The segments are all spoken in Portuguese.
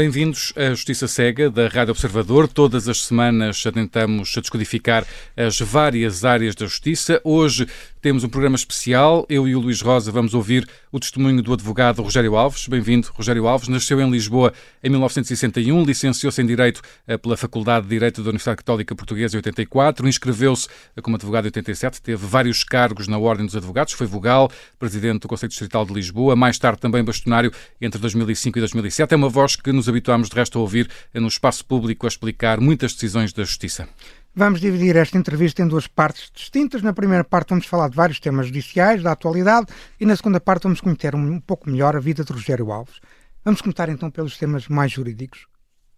Bem-vindos à Justiça Cega da Rádio Observador. Todas as semanas tentamos descodificar as várias áreas da justiça. Hoje temos um programa especial. Eu e o Luís Rosa vamos ouvir o testemunho do advogado Rogério Alves. Bem-vindo, Rogério Alves. Nasceu em Lisboa em 1961, licenciou-se em Direito eh, pela Faculdade de Direito da Universidade Católica Portuguesa em 84, inscreveu-se eh, como advogado em 87, teve vários cargos na Ordem dos Advogados, foi vogal, presidente do Conselho Distrital de Lisboa, mais tarde também bastonário entre 2005 e 2007. É uma voz que nos habituámos de resto a ouvir no espaço público a explicar muitas decisões da Justiça. Vamos dividir esta entrevista em duas partes distintas. Na primeira parte vamos falar de vários temas judiciais, da atualidade, e na segunda parte vamos conhecer um pouco melhor a vida de Rogério Alves. Vamos começar então pelos temas mais jurídicos.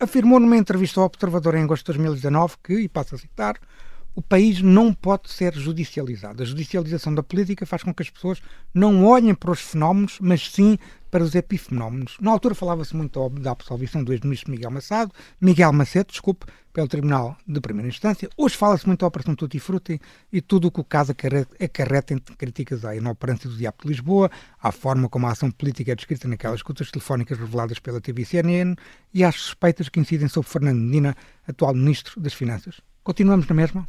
Afirmou numa entrevista ao Observador em agosto de 2019 que, e passo a citar, o país não pode ser judicializado. A judicialização da política faz com que as pessoas não olhem para os fenómenos, mas sim para os epifenómenos. Na altura falava-se muito da absolvição do ex-ministro Miguel Macedo, Miguel Macedo, desculpe, pelo Tribunal de Primeira Instância. Hoje fala-se muito da Operação Tutti Frutti e tudo o que o caso acarreta em críticas à inoperância do Diabo de Lisboa, à forma como a ação política é descrita naquelas escutas telefónicas reveladas pela TV CNN e às suspeitas que incidem sobre Fernando Medina, atual Ministro das Finanças. Continuamos na mesma?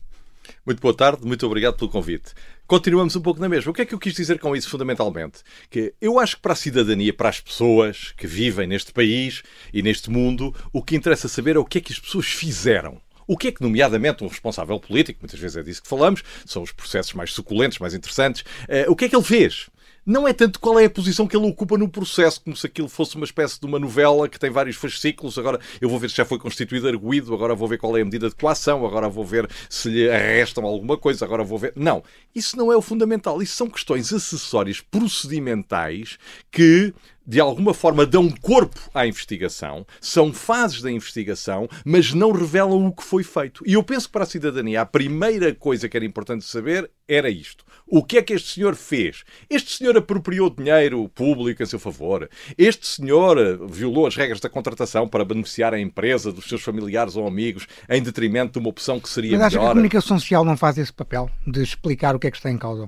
Muito boa tarde, muito obrigado pelo convite. Continuamos um pouco na mesma. O que é que eu quis dizer com isso, fundamentalmente? Que eu acho que para a cidadania, para as pessoas que vivem neste país e neste mundo, o que interessa saber é o que é que as pessoas fizeram. O que é que, nomeadamente, um responsável político, muitas vezes é disso que falamos, são os processos mais suculentos, mais interessantes, uh, o que é que ele fez? Não é tanto qual é a posição que ele ocupa no processo, como se aquilo fosse uma espécie de uma novela que tem vários fascículos. Agora eu vou ver se já foi constituído arguído, agora vou ver qual é a medida de coação, agora vou ver se lhe arrestam alguma coisa, agora vou ver. Não, isso não é o fundamental. Isso são questões acessórias procedimentais que de alguma forma dão corpo à investigação, são fases da investigação, mas não revelam o que foi feito. E eu penso que para a cidadania a primeira coisa que era importante saber era isto. O que é que este senhor fez? Este senhor apropriou dinheiro público a seu favor? Este senhor eh, violou as regras da contratação para beneficiar a empresa dos seus familiares ou amigos em detrimento de uma opção que seria Mas melhor? Mas a comunicação social não faz esse papel de explicar o que é que está em causa?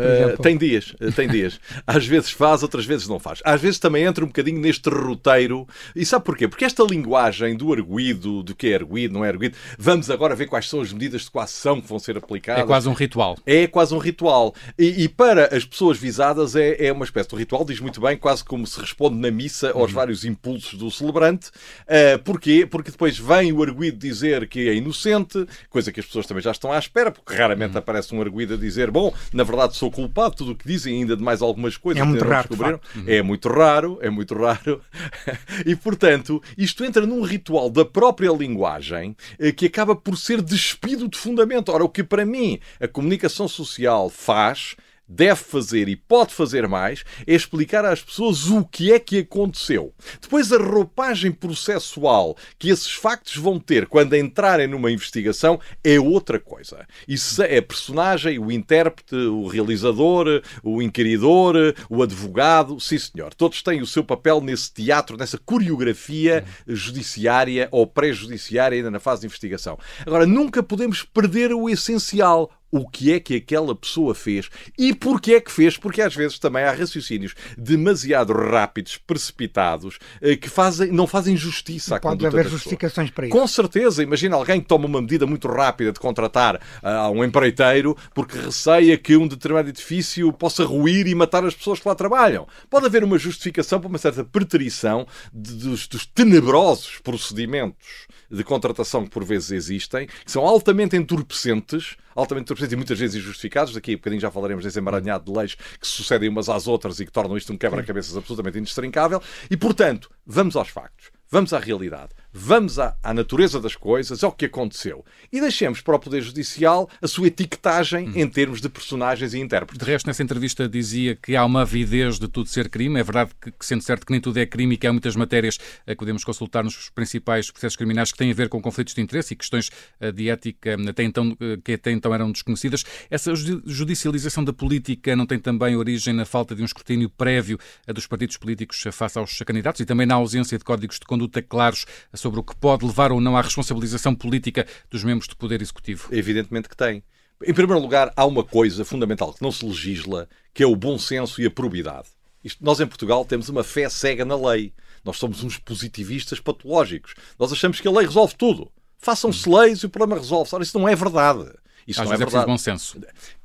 Uh, tem dias, uh, tem dias. Às vezes faz, outras vezes não faz. Às vezes também entra um bocadinho neste roteiro. E sabe porquê? Porque esta linguagem do arguído, do que é arguído, não é arguído, vamos agora ver quais são as medidas de coação que vão ser aplicadas. É quase um ritual. É quase um ritual. E, e para as pessoas visadas é, é uma espécie de ritual, diz muito bem, quase como se responde na missa aos uhum. vários impulsos do celebrante. Uh, porquê? Porque depois vem o arguído dizer que é inocente, coisa que as pessoas também já estão à espera, porque raramente uhum. aparece um arguído a dizer, bom, na verdade sou culpado, tudo o que dizem, ainda de mais algumas coisas é muito raro, uhum. É muito raro, é muito raro. e, portanto, isto entra num ritual da própria linguagem eh, que acaba por ser despido de fundamento. Ora, o que para mim a comunicação social faz deve fazer e pode fazer mais é explicar às pessoas o que é que aconteceu. Depois, a roupagem processual que esses factos vão ter quando entrarem numa investigação é outra coisa. Isso é a personagem, o intérprete, o realizador, o inquiridor, o advogado, sim senhor. Todos têm o seu papel nesse teatro, nessa coreografia judiciária ou pré-judiciária ainda na fase de investigação. Agora, nunca podemos perder o essencial, o que é que aquela pessoa fez e porquê é que fez, porque às vezes também há raciocínios demasiado rápidos, precipitados, eh, que fazem, não fazem justiça à Pode conduta haver justificações para isso. Com certeza, imagina alguém que toma uma medida muito rápida de contratar uh, um empreiteiro porque receia que um determinado edifício possa ruir e matar as pessoas que lá trabalham. Pode haver uma justificação para uma certa preterição dos, dos tenebrosos procedimentos de contratação que por vezes existem, que são altamente entorpecentes, altamente entorpecentes e muitas vezes injustificados. Daqui a bocadinho já falaremos desse emaranhado de leis que sucedem umas às outras e que tornam isto um quebra-cabeças absolutamente indestrincável. E, portanto, vamos aos factos. Vamos à realidade. Vamos à, à, natureza das coisas, ao que aconteceu. E deixemos para o Poder Judicial a sua etiquetagem hum. em termos de personagens e intérpretes. De resto, nessa entrevista dizia que há uma avidez de tudo ser crime. É verdade que, sendo certo que nem tudo é crime e que há muitas matérias eh, que podemos consultar nos principais processos criminais que têm a ver com conflitos de interesse e questões eh, de ética eh, até então, que até então eram desconhecidas. Essa judicialização da política não tem também origem na falta de um escrutínio prévio dos partidos políticos face aos candidatos e também na ausência de códigos de conduta claros sobre o que pode levar ou não à responsabilização política dos membros do Poder Executivo? Evidentemente que tem. Em primeiro lugar, há uma coisa fundamental que não se legisla, que é o bom senso e a probidade. Isto, nós em Portugal temos uma fé cega na lei. Nós somos uns positivistas patológicos. Nós achamos que a lei resolve tudo. Façam-se leis e o problema resolve-se. Ora, isso não é verdade. Isso Às não é vezes verdade. bom senso.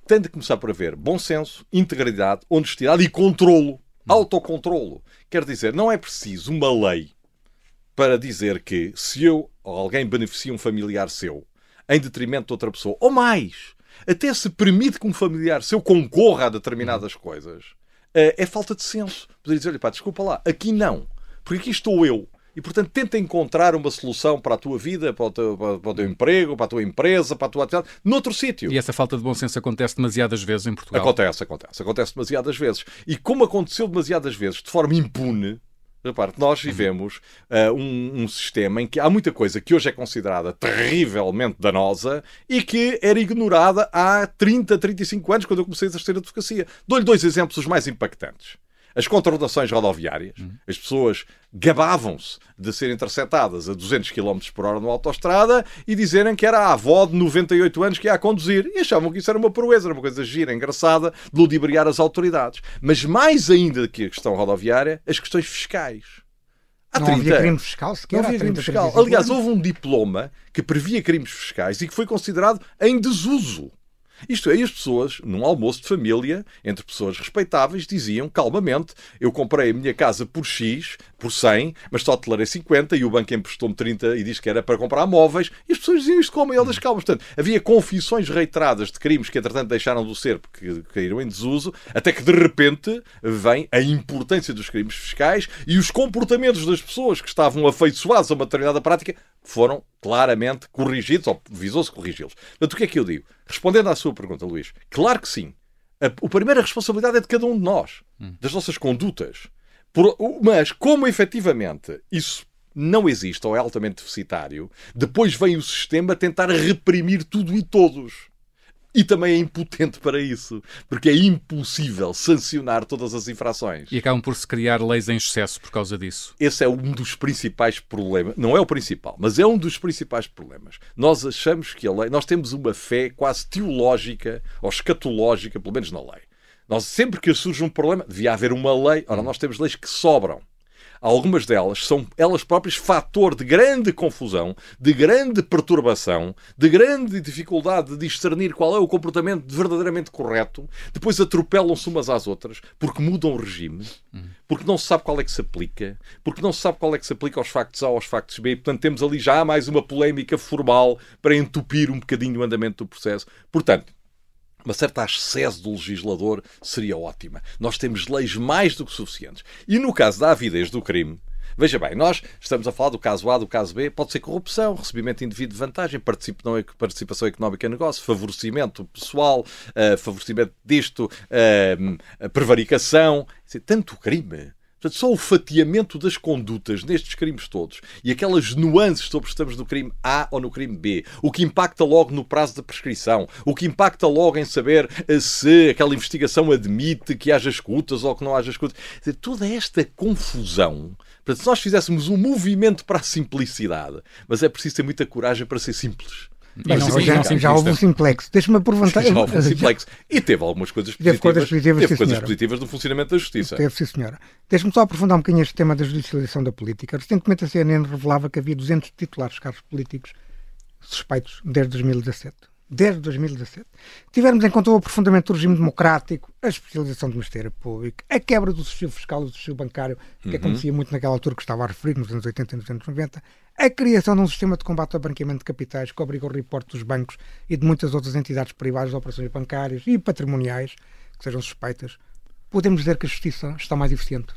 Tem de começar por haver bom senso, integridade, honestidade e controlo. Autocontrolo. Quer dizer, não é preciso uma lei para dizer que se eu ou alguém beneficia um familiar seu em detrimento de outra pessoa, ou mais, até se permite que um familiar seu concorra a determinadas coisas, eh, é falta de senso. Poder dizer, olha, pá, desculpa lá, aqui não, porque aqui estou eu. E, portanto, tenta encontrar uma solução para a tua vida, para o teu, para o teu emprego, para a tua empresa, para a tua atividade, noutro sítio. E essa falta de bom senso acontece demasiadas vezes em Portugal. Acontece, acontece. Acontece demasiadas vezes. E como aconteceu demasiadas vezes, de forma impune, repare, nós vivemos uh, um, um, sistema em que há muita coisa que hoje é considerada terrivelmente danosa e que era ignorada há 30, 35 anos, quando eu comecei a exercer a advocacia. Dou-lhe dois exemplos os mais impactantes. As contratações rodoviárias, uhum. as pessoas gabavam-se de ser interceptadas a 200 km por hora na autostrada e dizerem que era a avó de 98 anos que ia a conduzir. E achavam que isso era uma proeza, era uma coisa gira, engraçada, de ludibriar as autoridades. Mas mais ainda que a questão rodoviária, as questões fiscais. Há não 30 havia crime fiscal sequer. Não havia crime fiscal. Aliás, houve um diploma que previa crimes fiscais e que foi considerado em desuso. Isto é, as pessoas, num almoço de família, entre pessoas respeitáveis, diziam calmamente: Eu comprei a minha casa por X, por 100, mas só declarei 50 e o banco emprestou-me 30 e disse que era para comprar móveis. E as pessoas diziam isto com a maior das calmas. Portanto, havia confissões reiteradas de crimes que, entretanto, deixaram de ser porque caíram em desuso, até que de repente vem a importância dos crimes fiscais e os comportamentos das pessoas que estavam afeiçoados a uma determinada prática foram claramente corrigidos, ou visou-se corrigi-los. Portanto, o que é que eu digo? Respondendo à sua pergunta, Luís, claro que sim. A, a primeira responsabilidade é de cada um de nós, das nossas condutas. Por, mas, como efetivamente isso não existe ou é altamente deficitário, depois vem o sistema tentar reprimir tudo e todos e também é impotente para isso, porque é impossível sancionar todas as infrações. E acabam por se criar leis em excesso por causa disso. Esse é um dos principais problemas, não é o principal, mas é um dos principais problemas. Nós achamos que a lei, nós temos uma fé quase teológica ou escatológica, pelo menos na lei. Nós sempre que surge um problema, devia haver uma lei. Ora, nós temos leis que sobram algumas delas são elas próprias fator de grande confusão, de grande perturbação, de grande dificuldade de discernir qual é o comportamento verdadeiramente correto. Depois atropelam-se umas às outras porque mudam o regime, porque não se sabe qual é que se aplica, porque não se sabe qual é que se aplica aos factos A ou aos factos B. Portanto, temos ali já mais uma polémica formal para entupir um bocadinho o andamento do processo. Portanto, uma certa ascese do legislador seria ótima. Nós temos leis mais do que suficientes. E no caso da avidez do crime, Veja bem, nós estamos a falar do caso A, do caso B, pode ser corrupção, recebimento indevido de vantagem, participação económica em negócio, favorecimento pessoal, uh, favorecimento disto, uh, prevaricação, tanto crime Portanto, só o fatiamento das condutas nestes crimes todos e aquelas nuances sobre se estamos no crime A ou no crime B, o que impacta logo no prazo da prescrição, o que impacta logo em saber eh, se aquela investigação admite que haja escutas ou que não haja escutas. Dizer, toda esta confusão. Portanto, se nós fizéssemos um movimento para a simplicidade, mas é preciso ter muita coragem para ser simples. Não, não, já, já houve um simplex. Deixa-me aproveitar. Já houve um simplex. E teve algumas coisas positivas. Teve coisas positivas, teve coisas positivas no funcionamento da justiça. Teve, sim, senhora. Deixa-me só aprofundar um bocadinho este tema da judicialização da política. Recentemente a CNN revelava que havia 200 titulares de cargos políticos suspeitos desde 2017 desde 2017. Tivermos em conta o aprofundamento do regime democrático, a especialização do Ministério Público, a quebra do sistema fiscal e do sistema bancário, que uhum. acontecia muito naquela altura que estava a referir, nos anos 80 e nos anos 90, a criação de um sistema de combate ao branqueamento de capitais que obriga o reporte dos bancos e de muitas outras entidades privadas de operações bancárias e patrimoniais que sejam suspeitas, podemos dizer que a justiça está mais eficiente.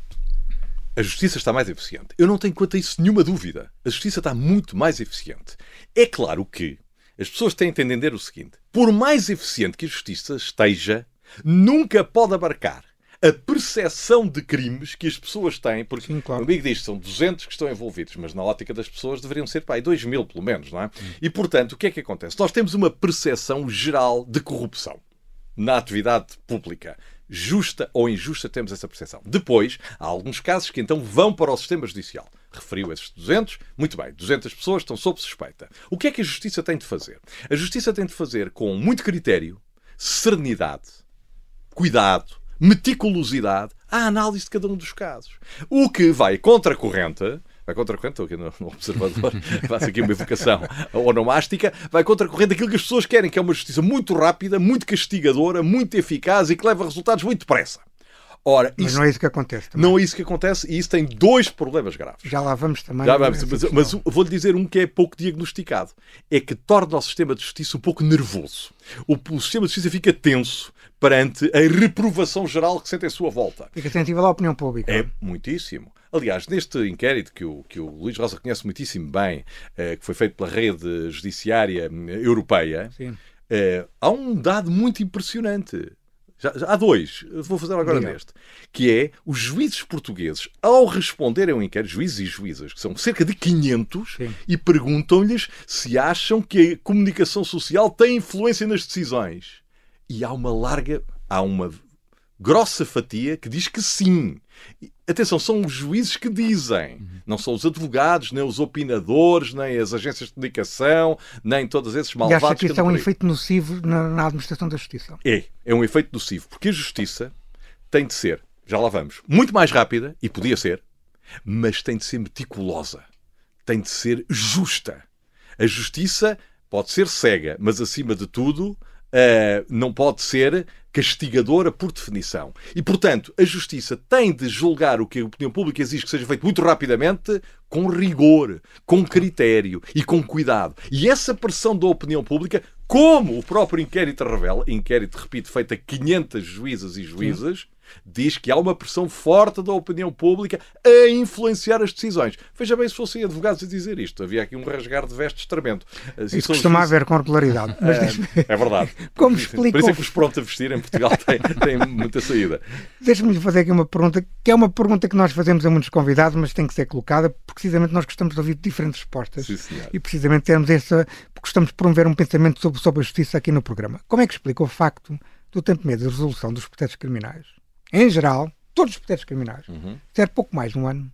A justiça está mais eficiente. Eu não tenho quanto a isso nenhuma dúvida. A justiça está muito mais eficiente. É claro que as pessoas têm de entender o seguinte: por mais eficiente que a justiça esteja, nunca pode abarcar a percepção de crimes que as pessoas têm, porque Sim, claro. o amigo diz são 200 que estão envolvidos, mas na ótica das pessoas deveriam ser pá, 2 mil pelo menos, não é? Sim. E portanto, o que é que acontece? Nós temos uma percepção geral de corrupção na atividade pública. Justa ou injusta, temos essa percepção. Depois, há alguns casos que então vão para o sistema judicial referiu esses 200, muito bem, 200 pessoas estão sob suspeita. O que é que a Justiça tem de fazer? A Justiça tem de fazer com muito critério, serenidade, cuidado, meticulosidade, à análise de cada um dos casos. O que vai contra a corrente vai contra a corrente, estou aqui no, no observador, faço aqui uma evocação onomástica, vai contra a corrente daquilo que as pessoas querem, que é uma justiça muito rápida, muito castigadora, muito eficaz e que leva resultados muito depressa. Ora, mas isso, não é isso que acontece. Também. Não é isso que acontece e isso tem dois problemas graves. Já lá vamos também. Já vamos, mas, mas vou-lhe dizer um que é pouco diagnosticado. É que torna o sistema de justiça um pouco nervoso. O, o sistema de justiça fica tenso perante a reprovação geral que sente em sua volta. Fica sensível à opinião pública. É muitíssimo. Aliás, neste inquérito que o, que o Luís Rosa conhece muitíssimo bem, eh, que foi feito pela rede judiciária hum, europeia, eh, há um dado muito impressionante. Já, já, há dois, vou fazer agora neste, que é os juízes portugueses, ao responderem ao inquérito, juízes e juízas, que são cerca de 500, Sim. e perguntam-lhes se acham que a comunicação social tem influência nas decisões. E há uma larga, há uma grossa fatia que diz que sim. Atenção, são os juízes que dizem, não são os advogados, nem os opinadores, nem as agências de comunicação, nem todos esses malvados. E acha que isso é um efeito nocivo na, na, administração da justiça? É, é um efeito nocivo, porque a justiça tem de ser, já lá vamos, muito mais rápida, e podia ser, mas tem de ser meticulosa, tem de ser justa. A justiça pode ser cega, mas acima de tudo Uh, não pode ser castigadora por definição. E, portanto, a justiça tem de julgar o que a opinião pública exige que seja feito muito rapidamente, com rigor, com critério e com cuidado. E essa pressão da opinião pública, como o próprio inquérito revela, inquérito, repito, feito a 500 juízas e juízes, Sim diz que há uma pressão forte da opinião pública a influenciar as decisões. Veja bem se fossem advogados a dizer isto. Havia aqui um rasgar de vestes tremendo. Isso costuma haver com regularidade. É, é, verdade. Como explicou... Por isso é que os pronto a vestir em Portugal têm, têm muita saída. Deixe-me fazer aqui uma pergunta, que é uma pergunta que nós fazemos a muitos convidados, mas tem que ser colocada, porque precisamente nós gostamos de ouvir diferentes respostas. Sim, e precisamente temos essa, gostamos de promover um pensamento sobre, sobre a justiça aqui no programa. Como é que explica o facto do tempo médio de resolução dos processos criminais em geral, todos os processos criminais, uhum. ser pouco mais de um ano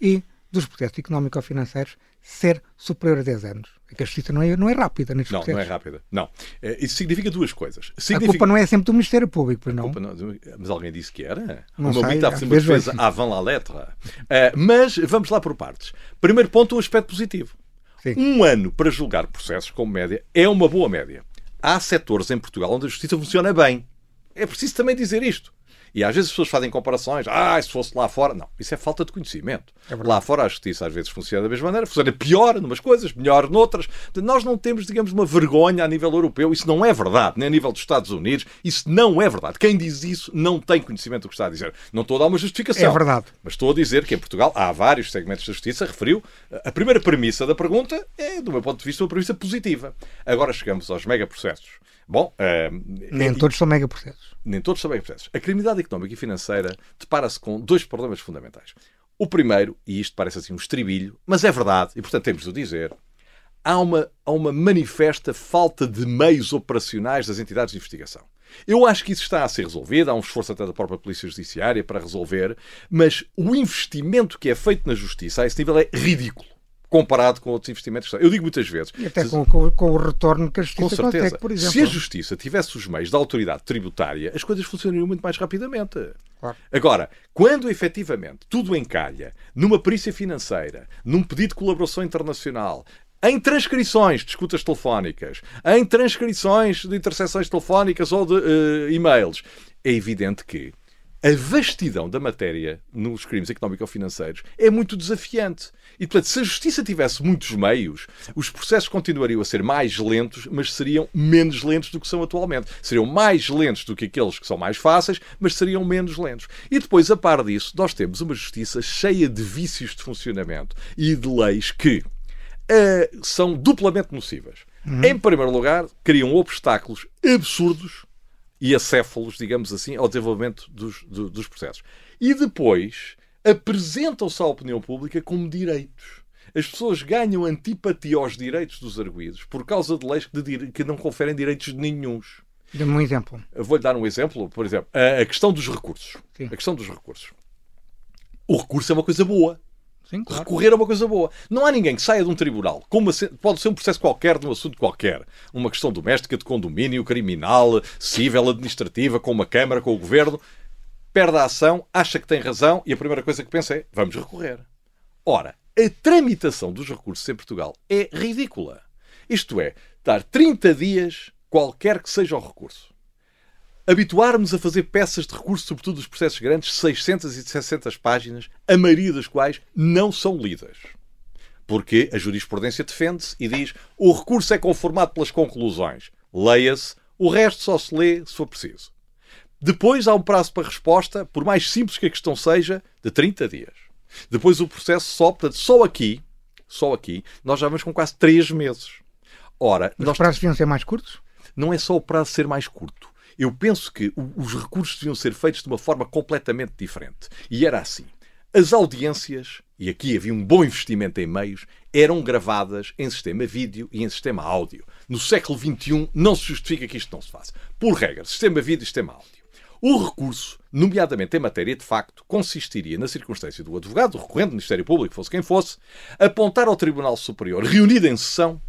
e dos processos económico-financeiros ser superior a 10 anos. É que a justiça não é, não é rápida nestes não, processos. Não, é rápida. Não. É, isso significa duas coisas. Significa... A culpa não é sempre do Ministério Público, pois não? não? Mas alguém disse que era? Não o meu sei, estava uma defesa avant la lettre. Uh, mas vamos lá por partes. Primeiro ponto, o aspecto positivo. Sim. Um ano para julgar processos como média é uma boa média. Há setores em Portugal onde a justiça funciona bem. É preciso também dizer isto. E às vezes as pessoas fazem comparações. Ah, se fosse lá fora. Não, isso é falta de conhecimento. É lá fora a justiça às vezes funciona da mesma maneira, funciona pior numas coisas, melhor noutras. Nós não temos, digamos, uma vergonha a nível europeu. Isso não é verdade. Nem a nível dos Estados Unidos. Isso não é verdade. Quem diz isso não tem conhecimento do que está a dizer. Não estou a dar uma justificação. É verdade. Mas estou a dizer que em Portugal há vários segmentos da justiça. Referiu. A primeira premissa da pergunta é, do meu ponto de vista, uma premissa positiva. Agora chegamos aos megaprocessos. Bom, uh, nem todos são megaprocessos nem todos são bem processos. A criminalidade económica e financeira depara-se com dois problemas fundamentais. O primeiro, e isto parece assim um estribilho, mas é verdade, e portanto temos de o dizer, há uma, há uma manifesta falta de meios operacionais das entidades de investigação. Eu acho que isso está a ser resolvido, há um esforço até da própria Polícia Judiciária para resolver, mas o investimento que é feito na justiça a esse nível é ridículo comparado com outros investimentos. Eu digo muitas vezes. E até com, com, com, o retorno que a justiça com certeza. por exemplo. Se a justiça tivesse os meios da autoridade tributária, as coisas funcionariam muito mais rapidamente. Claro. Agora, quando efetivamente tudo encalha numa perícia financeira, num pedido de colaboração internacional, em transcrições de escutas telefónicas, em transcrições de interseções telefónicas ou de uh, e-mails, é evidente que a vastidão da matéria nos crimes económico-financeiros é muito desafiante. E, portanto, se a justiça tivesse muitos meios, os processos continuariam a ser mais lentos, mas seriam menos lentos do que são atualmente. Seriam mais lentos do que aqueles que são mais fáceis, mas seriam menos lentos. E depois, a par disso, nós temos uma justiça cheia de vícios de funcionamento e de leis que uh, são duplamente nocivas. Uhum. Em primeiro lugar, criam obstáculos absurdos e acéfalos, digamos assim, ao desenvolvimento dos, do, dos processos. E depois apresentam-se à opinião pública como direitos. As pessoas ganham antipatia aos direitos dos arguídos por causa de leis que, que não conferem direitos nenhums. Dê-me um exemplo. Vou-lhe dar um exemplo. Por exemplo, a, a questão dos recursos. Sim. A questão dos recursos. O recurso é uma coisa boa. Sim, claro. Recorrer é uma coisa boa. Não há ninguém que saia de um tribunal, pode ser um processo qualquer, de um assunto qualquer, uma questão doméstica, de condomínio, criminal, civil, administrativa, com uma Câmara, com o Governo, perde a ação, acha que tem razão e a primeira coisa que pensa é vamos recorrer. Ora, a tramitação dos recursos em Portugal é ridícula. Isto é, dar 30 dias qualquer que seja o recurso. Habituarmos a fazer peças de recurso, sobretudo dos processos grandes, 600 e 700 páginas, a maioria das quais não são lidas. Porque a jurisprudência defende-se e diz o recurso é conformado pelas conclusões. Leia-se, o resto só se lê se for preciso. Depois há um prazo para resposta, por mais simples que a questão seja, de 30 dias. Depois o processo só, portanto, só aqui, só aqui, nós já vamos com quase 3 meses. Ora, Os nós... prazos deviam ser mais curtos? não é só o prazo ser mais curto. Eu penso que os recursos deviam ser feitos de uma forma completamente diferente. E era assim. As audiências, e aqui havia um bom investimento em meios, eram gravadas em sistema vídeo e em sistema áudio. No século XXI não se justifica que isto não se faça. Por regra, sistema vídeo e sistema áudio. O recurso, nomeadamente em matéria de facto, consistiria na circunstância do advogado, do recorrente, do Ministério Público, fosse quem fosse, apontar ao Tribunal Superior, reunido em sessão,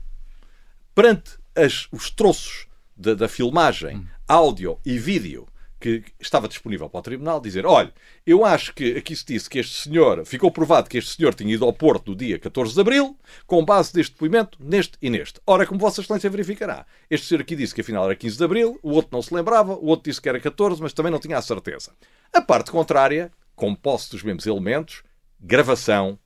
perante as- os troços da, da filmagem, áudio e vídeo que estava disponível para o Tribunal, dizer: olha, eu acho que aqui se disse que este senhor, ficou provado que este senhor tinha ido ao Porto no dia 14 de Abril, com base deste depoimento, neste e neste. Ora, como Vossa Excelência verificará, este senhor aqui disse que afinal era 15 de Abril, o outro não se lembrava, o outro disse que era 14, mas também não tinha a certeza. A parte contrária, com posse dos mesmos elementos, gravação,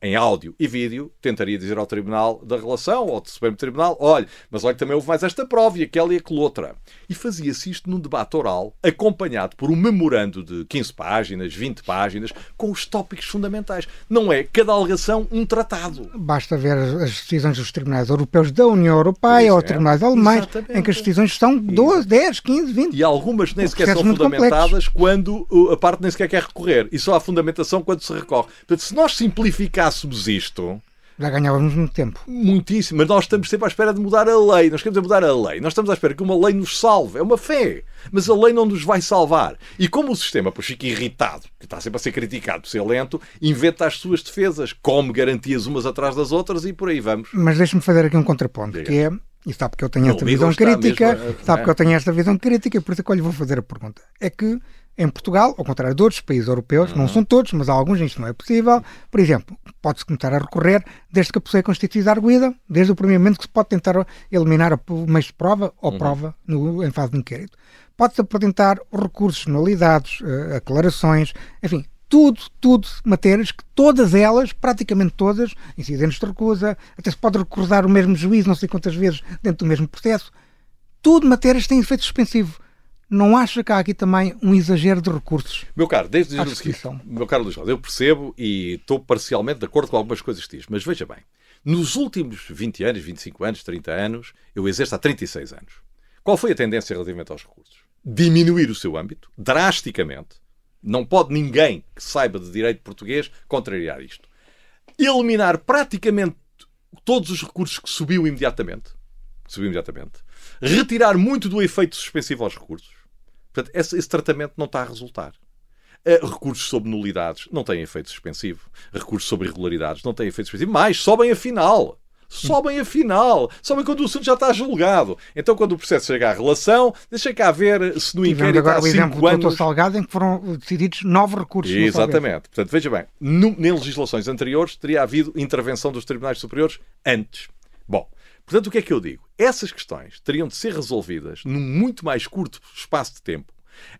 em áudio e vídeo, tentaria dizer ao Tribunal da Relação, ou ao Supremo Tribunal, olha, mas olha, também houve mais esta prova e aquela e aquela outra. E fazia-se isto num debate oral, acompanhado por um memorando de 15 páginas, 20 páginas, com os tópicos fundamentais. Não é cada alegação um tratado. Basta ver as decisões dos tribunais europeus da União Europeia ou é. tribunais alemães, Exatamente. em que as decisões são 12, 10, 15, 20. E algumas nem sequer são fundamentadas quando uh, a parte nem sequer quer recorrer. E só há fundamentação quando se recorre. Portanto, se nós simplificássemos isto, Já ganhávamos muito tempo. Muitíssimo, mas nós estamos sempre à espera de mudar a lei. Nós queremos é mudar a lei. Nós estamos à espera que uma lei nos salve. É uma fé. Mas a lei não nos vai salvar. E como o sistema, pois fica irritado, que está sempre a ser criticado por ser lento, inventa as suas defesas, come garantias umas atrás das outras e por aí vamos. Mas deixe-me fazer aqui um contraponto, Diga. que é, e sabe que eu tenho esta visão crítica, mesmo sabe é. que eu tenho esta visão crítica, e por isso é que eu lhe vou fazer a pergunta. É que em Portugal, ao contrário de outros países europeus, Uhum. não são todos, mas há alguns em que isto não é possível, por exemplo, pode-se começar a recorrer desde que a pessoa é constituída arguída, desde o primeiro momento que se pode tentar eliminar o meio de prova ou Uhum. prova no, em fase de inquérito. Pode-se apresentar recursos, nulidades, eh, aclarações, enfim, tudo, tudo matérias que todas elas, praticamente todas, incidentes de recusa, até se pode recusar o mesmo juiz não sei quantas vezes dentro do mesmo processo, tudo matérias que têm efeito suspensivo. Não acha que há aqui também um exagero de recursos? Meu caro, desde o seguinte, meu caro Luís Rosa, eu percebo e estou parcialmente de acordo com algumas coisas que diz, mas veja bem, nos últimos 20 anos, 25 anos, 30 anos, eu exerço há 36 anos. Qual foi a tendência relativamente aos recursos? Diminuir o seu âmbito, drasticamente. Não pode ninguém que saiba de direito português contrariar isto. Eliminar praticamente todos os recursos que subiu imediatamente. que Subiu imediatamente. Retirar muito do efeito suspensivo aos recursos. Portanto, esse, esse tratamento não está a resultar. Eh, recursos sobre nulidades não têm efeito suspensivo. Recursos sobre irregularidades não têm efeito suspensivo. Mais, sobem a final. Sobem a final. Sobem quando o assunto já está julgado. Então, quando o processo chega à relação, deixa cá ver se no Tivemos inquérito agora há o exemplo cinco do Dr. anos... Salgado em que foram decididos nove recursos. Exatamente. Portanto, veja bem, no, em legislações anteriores teria havido intervenção dos tribunais superiores antes. Bom, portanto, o que é que eu digo? Essas questões teriam de ser resolvidas num muito mais curto espaço de tempo,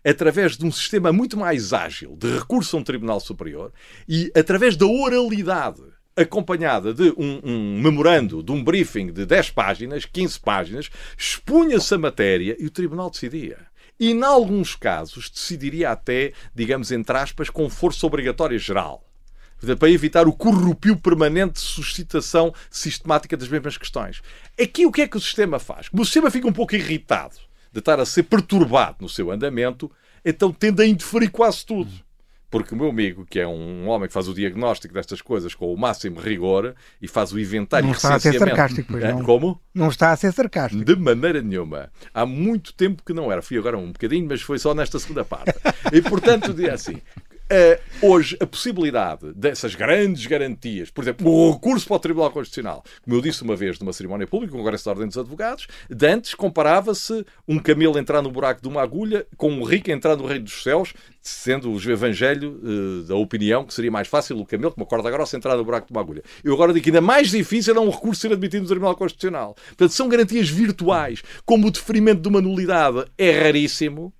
através de um sistema muito mais ágil de recurso a um tribunal superior e através da oralidade acompanhada de um, um memorando, de um briefing de 10 páginas, 15 páginas, expunha-se a matéria e o tribunal decidia. E, em alguns casos, decidiria até, digamos, entre aspas, com força obrigatória geral. Para evitar o corrupio permanente de suscitação sistemática das mesmas questões. Aqui o que é que o sistema faz? Como o sistema fica um pouco irritado de estar a ser perturbado no seu andamento, então tende a interferir quase tudo. Porque o meu amigo, que é um homem que faz o diagnóstico destas coisas com o máximo rigor e faz o inventário Não está a ser sarcástico, pois É, não. Como? Não está a ser sarcástico. De maneira nenhuma. Há muito tempo que não era. Fui agora um bocadinho, mas foi só nesta segunda parte. E, portanto, diria assim, Uh, hoje, a possibilidade dessas grandes garantias, por exemplo, o recurso para o Tribunal Constitucional, como eu disse uma vez numa cerimónia pública, no Congresso da Ordem dos Advogados, de antes comparava-se um camelo entrar no buraco de uma agulha com um rico entrar no reino dos céus, sendo o evangelho uh, da opinião que seria mais fácil o camelo, com uma corda grossa, entrar no buraco de uma agulha. Eu agora digo que ainda mais difícil é um recurso ser admitido no Tribunal Constitucional. Portanto, são garantias virtuais. Como o deferimento de uma nulidade é raríssimo,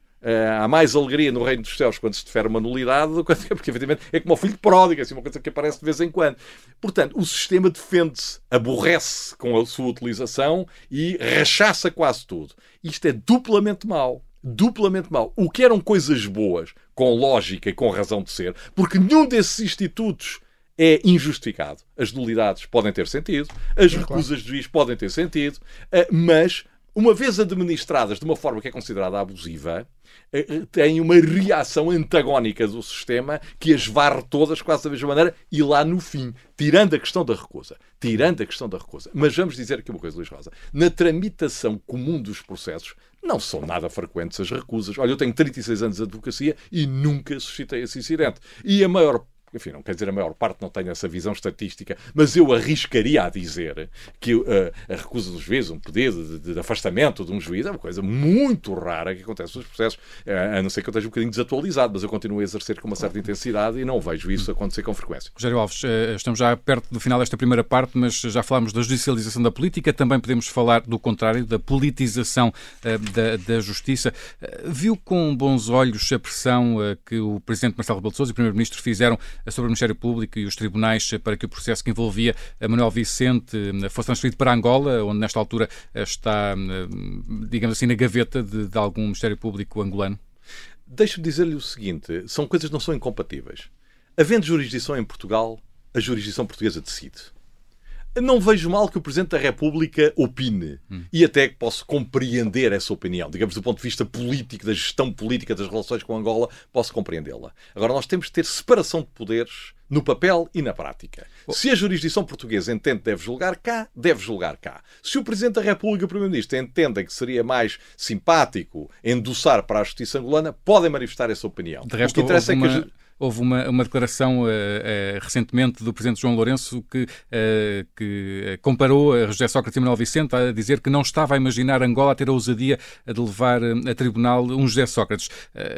há mais alegria no reino dos céus quando se defere uma nulidade do que porque, efetivamente, é como o filho pródigo, assim, uma coisa que aparece de vez em quando. Portanto, o sistema defende-se, aborrece com a sua utilização e rechaça quase tudo. Isto é duplamente mau. Duplamente mau. O que eram coisas boas, com lógica e com razão de ser, porque nenhum desses institutos é injustificado. As nulidades podem ter sentido, as recusas de juiz podem ter sentido, uh, mas uma vez administradas de uma forma que é considerada abusiva, eh, eh, têm uma reação antagónica do sistema que as varre todas quase da mesma maneira e lá no fim, tirando a questão da recusa. Tirando a questão da recusa. Mas vamos dizer aqui uma coisa, Luís Rosa. Na tramitação comum dos processos, não são nada frequentes as recusas. Olha, eu tenho 36 anos de advocacia e nunca suscitei esse incidente. E a maior enfim, não quer dizer a maior parte não tenha essa visão estatística, mas eu arriscaria a dizer que uh, a recusa dos juízes, um pedido de, de, afastamento de um juiz, é uma coisa muito rara que acontece nos processos, uh, a não ser que eu esteja um bocadinho desatualizado, mas eu continuo a exercer com uma certa intensidade e não vejo isso acontecer com frequência. Rogério Alves, uh, estamos já perto do final desta primeira parte, mas já falámos da judicialização da política, também podemos falar do contrário, da politização da, da, justiça. viu com bons olhos a pressão que o Presidente Marcelo Rebelo de Sousa e o Primeiro-Ministro fizeram sobre o Ministério Público e os tribunais para que o processo que envolvia Manuel Vicente eh, fosse transferido para Angola, onde nesta altura eh, está, eh, digamos assim, na gaveta de, de algum Ministério Público angolano? Deixe-me dizer-lhe o seguinte: são coisas que não são incompatíveis. Havendo jurisdição em Portugal, a jurisdição portuguesa decide. Não vejo mal que o Presidente da República opine hum. e até que posso compreender essa opinião. Digamos, do ponto de vista político, da gestão política das relações com Angola, posso compreendê-la. Agora, nós temos de ter separação de poderes no papel e na prática. Se a jurisdição portuguesa entende que deve julgar cá, deve julgar cá. Se o Presidente da República e o Primeiro-Ministro entendem que seria mais simpático endossar para a justiça angolana, podem manifestar essa opinião. De resto, o que interessa é que a Houve uma, uma declaração uh, uh, recentemente do Presidente João Lourenço que, uh, que comparou a José Sócrates e Manuel Vicente a dizer que não estava a imaginar Angola a ter a ousadia de levar a tribunal um José Sócrates.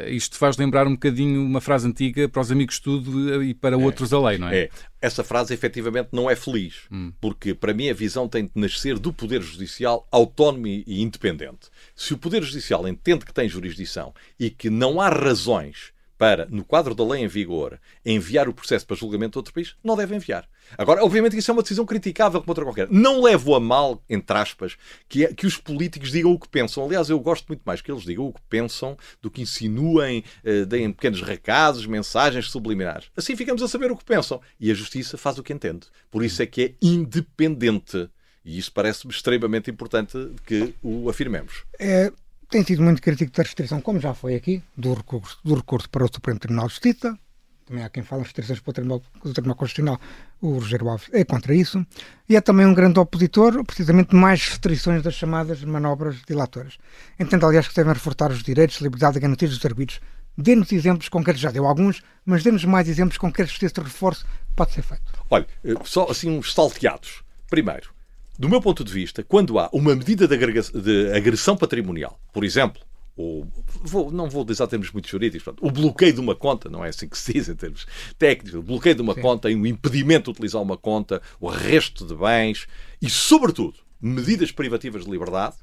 isto faz lembrar um bocadinho uma frase antiga para os amigos tudo e para é, outros a lei, não é? É. Essa frase efetivamente não é feliz, hum. porque para mim a visão tem de nascer do Poder Judicial autónomo e independente. Se o Poder Judicial entende que tem jurisdição e que não há razões para, no quadro da lei em vigor, enviar o processo para julgamento de outro país, não deve enviar. Agora, obviamente, isso é uma decisão criticável como outra qualquer. Não levo a mal, entre aspas, que, é, que os políticos digam o que pensam. Aliás, eu gosto muito mais que eles digam o que pensam do que insinuem, eh, deem pequenos recados, mensagens subliminares. Assim ficamos a saber o que pensam. E a justiça faz o que entende. Por isso é que é independente. E isso parece-me extremamente importante que o afirmemos. É, tem sido muito crítico da restrição, como já foi aqui, do recurso, do recurso para o Supremo Tribunal de Justiça. Também há quem fala restrições para o Tribunal, o Tribunal Constitucional. O Rogério Alves é contra isso. E é também um grande opositor, precisamente, de mais restrições das chamadas manobras dilatoras. Entendo, aliás, que devem reforçar os direitos, liberdade e garantias dos arbitros. Dê-nos exemplos concretos, já deu alguns, mas dê-nos mais exemplos que este reforço pode ser feito. Olha, eh, só assim uns salteados. Primeiro, do meu ponto de vista, quando há uma medida de, agressão patrimonial, por exemplo, o, vou, não vou dizer termos muito jurídicos, portanto, o bloqueio de uma conta, não é assim que se diz em termos técnicos, o bloqueio de uma Sim. conta e o impedimento de utilizar uma conta, o arresto de bens e, sobretudo, medidas privativas de liberdade,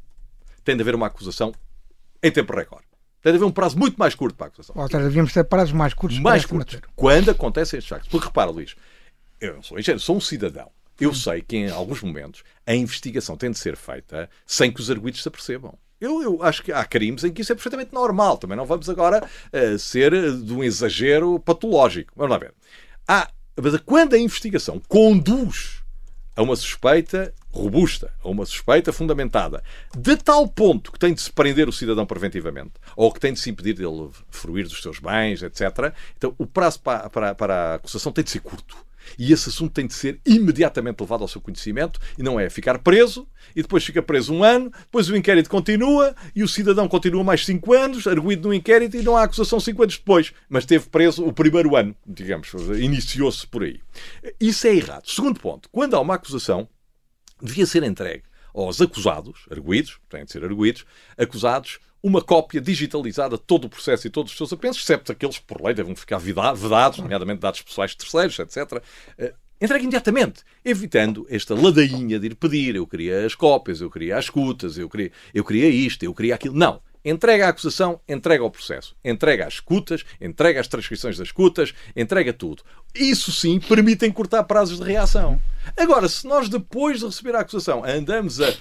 tem de haver uma acusação em tempo recorde. Tem de haver um prazo muito mais curto para a acusação. Ou seja, devíamos ter prazos mais curtos mais curtos. Quando acontecem estes factos. Porque repara, Luís, eu não sou engenheiro, sou um cidadão. Eu sei que em alguns momentos a investigação tem de ser feita sem que os arguidos se apercebam. Eu, eu, acho que há crimes em que isso é perfeitamente normal. Também não vamos agora uh, ser de um exagero patológico. Vamos lá ver. Há, mas quando a investigação conduz a uma suspeita robusta, a uma suspeita fundamentada, de tal ponto que tem de se prender o cidadão preventivamente, ou que tem de se impedir dele fruir dos seus bens, etc., então o prazo para, para, para a acusação tem de ser curto. E esse assunto tem de ser imediatamente levado ao seu conhecimento e não é ficar preso e depois fica preso um ano, depois o inquérito continua e o cidadão continua mais cinco anos, arguído no inquérito e não há acusação cinco anos depois, mas teve preso o primeiro ano, digamos, iniciou-se por aí. Isso é errado. Segundo ponto, quando há uma acusação, devia ser entregue aos acusados, arguídos, têm de ser arguídos, acusados, uma cópia digitalizada de todo o processo e todos os seus apensos, excepto aqueles que por lei devem ficar vedados, nomeadamente dados pessoais de terceiros, etc. Uh, entregue imediatamente, evitando esta ladainha de ir pedir, eu queria as cópias, eu queria as escutas, eu queria, eu queria isto, eu queria aquilo. Não. Entrega a acusação, entrega ao processo. Entrega as escutas, entrega as transcrições das escutas, entrega tudo. Isso sim permite encurtar prazos de reação. Agora, se nós depois de receber a acusação andamos a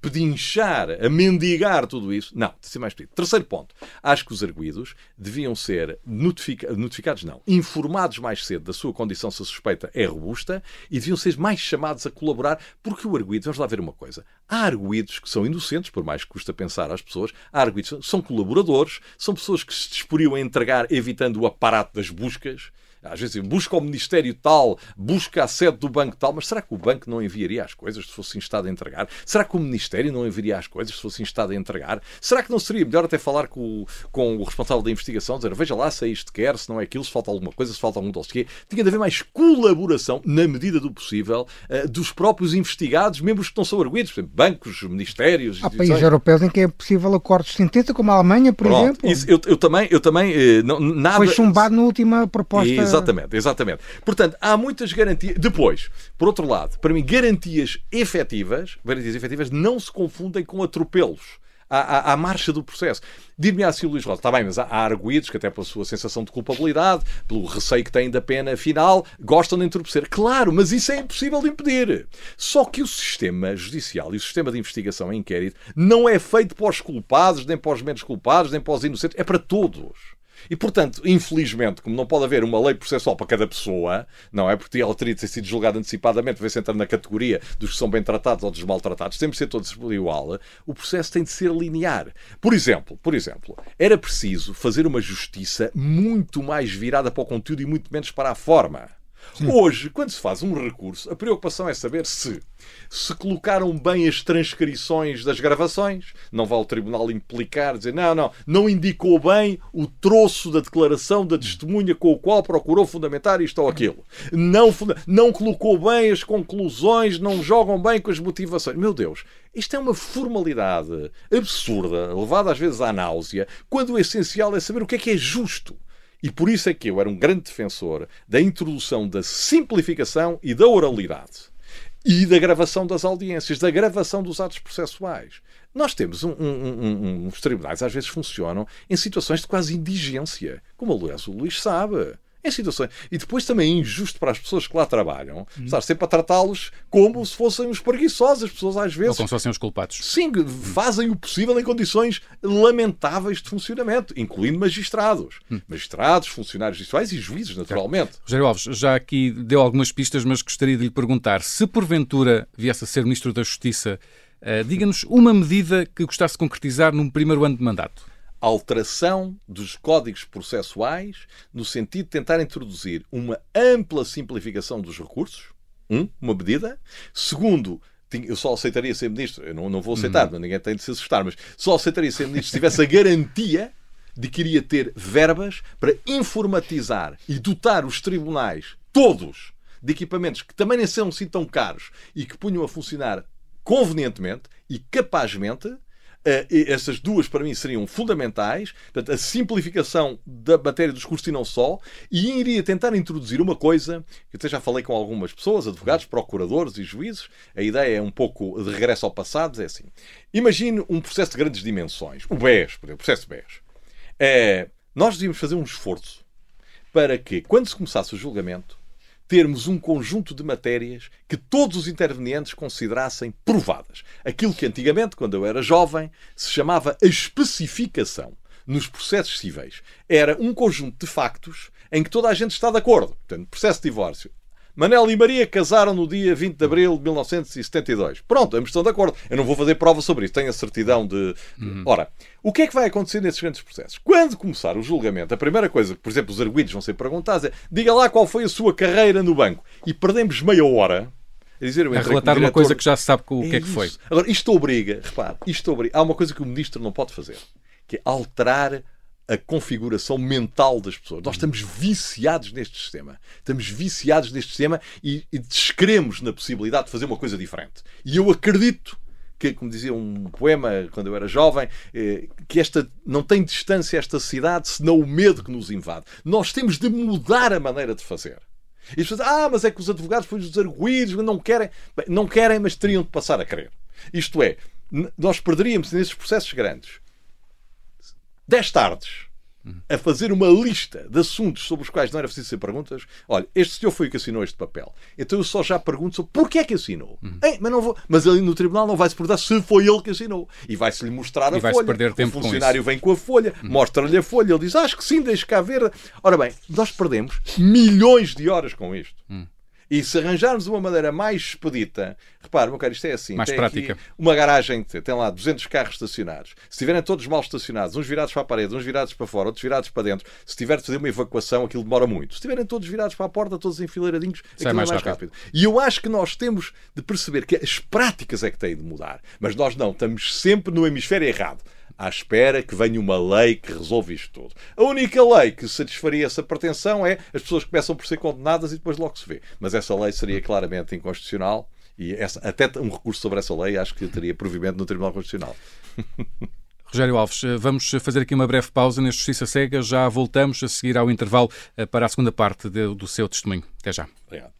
pedinchar, a mendigar tudo isso. Não, de ser mais pedido. Terceiro ponto. Acho que os arguídos deviam ser notific... notificados, não, informados mais cedo da sua condição se a suspeita é robusta e deviam ser mais chamados a colaborar, porque o arguído, vamos lá ver uma coisa, há arguídos que são inocentes, por mais que custa pensar às pessoas, há arguídos são colaboradores, são pessoas que se disporiam a entregar evitando o aparato das buscas, às vezes busca o Ministério tal, busca a sede do banco tal, mas será que o banco não enviaria as coisas se fosse instado a entregar? Será que o Ministério não enviaria as coisas se fosse instado a entregar? Será que não seria melhor até falar com o, com o responsável da investigação, dizer veja lá se é isto que quer, se não é aquilo, se falta alguma coisa, se falta algum dossiê? Tinha de haver mais colaboração, na medida do possível, uh, dos próprios investigados, membros que não são arguídos, por exemplo, bancos, ministérios. Há países europeus em que é possível acordos de sentença, como a Alemanha, por Pronto, exemplo. Isso, eu, eu, também, eu também uh, não, nada... Foi chumbado na última proposta. Exatamente, exatamente. Portanto, há muitas garantias. Depois, por outro lado, para mim, garantias efetivas, garantias efetivas não se confundem com atropelos. À, à, à, marcha do processo. Dir-me assim Luís Rosa, está bem, mas há, há arguídos que até pela sua sensação de culpabilidade, pelo receio que têm da pena final, gostam de entorpecer. Claro, mas isso é impossível de impedir. Só que o sistema judicial e o sistema de investigação e inquérito não é feito para os culpados, nem para os menos culpados, nem para os inocentes, é para todos. E, portanto, infelizmente, como não pode haver uma lei processual para cada pessoa, não é? Porque ela teria de ter sido julgada antecipadamente, ver se entra na categoria dos que são bem tratados ou dos maltratados, temos de ser todos igual, o processo tem de ser linear. Por exemplo, por exemplo, era preciso fazer uma justiça muito mais virada para o conteúdo e muito menos para a forma. Sim. Hoje, quando se faz um recurso, a preocupação é saber se se colocaram bem as transcrições das gravações. Não vai ao tribunal implicar, dizer não, não, não indicou bem o troço da declaração da testemunha com o qual procurou fundamentar isto ou aquilo. Não, não colocou bem as conclusões, não jogam bem com as motivações. Meu Deus, isto é uma formalidade absurda, levada às vezes à náusea, quando o essencial é saber o que é que é justo. E por isso é que eu era um grande defensor da introdução da simplificação e da oralidade. E da gravação das audiências, da gravação dos atos processuais. Nós temos um, um, um, uns tribunais, às vezes funcionam em situações de quase indigência, como aliás o Luís sabe em situações. E depois também é injusto para as pessoas que lá trabalham hum. estar sempre a tratá-los como se fossem os preguiçosos. As pessoas às vezes. Ou como se fossem os culpados. Sim, fazem o possível em condições lamentáveis de funcionamento, incluindo magistrados. Hum. Magistrados, funcionários judiciais e juízes, naturalmente. Rogério Alves, já aqui deu algumas pistas, mas gostaria de lhe perguntar se porventura viesse a ser Ministro da Justiça, uh, diga-nos uma medida que gostasse de concretizar num primeiro ano de mandato alteração dos códigos processuais no sentido de tentar introduzir uma ampla simplificação dos recursos, um, uma medida. Segundo, eu só aceitaria ser ministro, eu não, não vou aceitar, uhum. ninguém tem de se assustar, mas só aceitaria ser ministro se tivesse a garantia de que iria ter verbas para informatizar e dotar os tribunais, todos, de equipamentos que também nem são assim tão caros e que punham a funcionar convenientemente e capazmente essas duas, para mim, seriam fundamentais. Portanto, a simplificação da matéria dos cursos e não só. E iria tentar introduzir uma coisa, que até já falei com algumas pessoas, advogados, procuradores e juízes. A ideia é um pouco de regresso ao passado. É assim: imagine um processo de grandes dimensões. O BES, por exemplo, o processo BES. É, nós devíamos fazer um esforço para que, quando se começasse o julgamento, termos um conjunto de matérias que todos os intervenientes considerassem provadas. Aquilo que antigamente, quando eu era jovem, se chamava a especificação nos processos civis. Era um conjunto de factos em que toda a gente está de acordo. Portanto, processo de divórcio. Manel e Maria casaram no dia 20 de abril de 1972. Pronto, ambos estão de acordo. Eu não vou fazer prova sobre isso, tenho a certidão de. Uhum. Ora, o que é que vai acontecer nesses grandes processos? Quando começar o julgamento, a primeira coisa que, por exemplo, os arguidos vão ser perguntados é diga lá qual foi a sua carreira no banco. E perdemos meia hora a, dizer, a relatar uma coisa que já se sabe o é que é que foi. Agora, isto obriga, repare, isto obriga. Há uma coisa que o ministro não pode fazer, que é alterar a configuração mental das pessoas. Nós estamos viciados neste sistema. Estamos viciados neste sistema e, e descremos na possibilidade de fazer uma coisa diferente. E eu acredito que, como dizia um poema quando eu era jovem, eh, que esta não tem distância esta cidade senão o medo que nos invade. Nós temos de mudar a maneira de fazer. E as pessoas ah, mas é que os advogados, depois os arguídos, não querem. Não querem, mas teriam de passar a querer. Isto é, nós perderíamos nesses processos grandes 10 tardes a fazer uma lista de assuntos sobre os quais não era preciso ser perguntas. Olha, este senhor foi o que assinou este papel. Então eu só já pergunto sobre porquê é que assinou. Uhum. Mas, não vou... mas ali no tribunal não vai-se perguntar se foi ele que assinou. E vai-se-lhe mostrar e a folha. Perder tempo o funcionário vem com a folha, uhum. mostra-lhe a folha, ele diz, acho que sim, deixa cá ver. Ora bem, nós perdemos milhões de horas com isto. Uhum. E se arranjarmos uma maneira mais expedita, repare, meu caro, isto é assim: mais prática. uma garagem tem lá 200 carros estacionados. Se estiverem todos mal estacionados, uns virados para a parede, uns virados para fora, outros virados para dentro, se tiver de fazer uma evacuação, aquilo demora muito. Se estiverem todos virados para a porta, todos enfileiradinhos, aquilo é mais, é mais rápido. rápido. E eu acho que nós temos de perceber que as práticas é que têm de mudar. Mas nós não, estamos sempre no hemisfério errado à espera que venha uma lei que resolva isto tudo. A única lei que satisfaria essa pretensão é as pessoas começam por ser condenadas e depois logo se vê. Mas essa lei seria claramente inconstitucional e essa, até um recurso sobre essa lei acho que teria provimento no Tribunal Constitucional. Rogério Alves, vamos fazer aqui uma breve pausa neste Justiça Cega. Já voltamos a seguir ao intervalo eh, para a segunda parte do seu testemunho. Até já. Obrigado.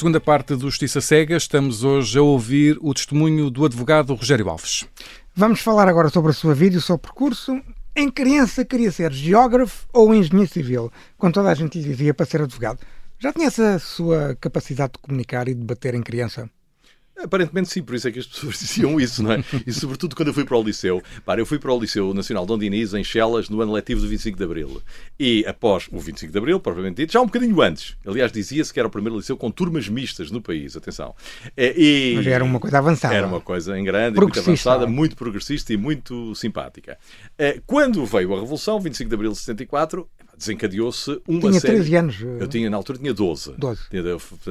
Segunda parte do Justiça Cega, estamos hoje a ouvir o testemunho do advogado Rogério Alves. Vamos falar agora sobre a sua vida e o seu percurso. Em criança queria ser geógrafo ou engenheiro civil, quando toda a gente lhe dizia para ser advogado. Já tinha essa sua capacidade de comunicar e de debater em criança? Aparentemente sim, por isso é que as pessoas diziam isso, não é? E sobretudo quando eu fui para o Liceu. Para, eu fui para o Liceu Nacional Dom Dinis, em Chelas, no ano letivo do 25 de Abril. E após o 25 de Abril, propriamente dito, já um bocadinho antes. Aliás, dizia-se que era o primeiro liceu com turmas mistas no país, atenção. É, e, Mas era uma coisa avançada. Era uma coisa em grande, muito avançada, muito progressista e muito simpática. É, quando veio a Revolução, 25 de Abril de 74, desencadeou-se uma tinha série... 13 anos. Eu tinha, na altura, tinha 12. 12.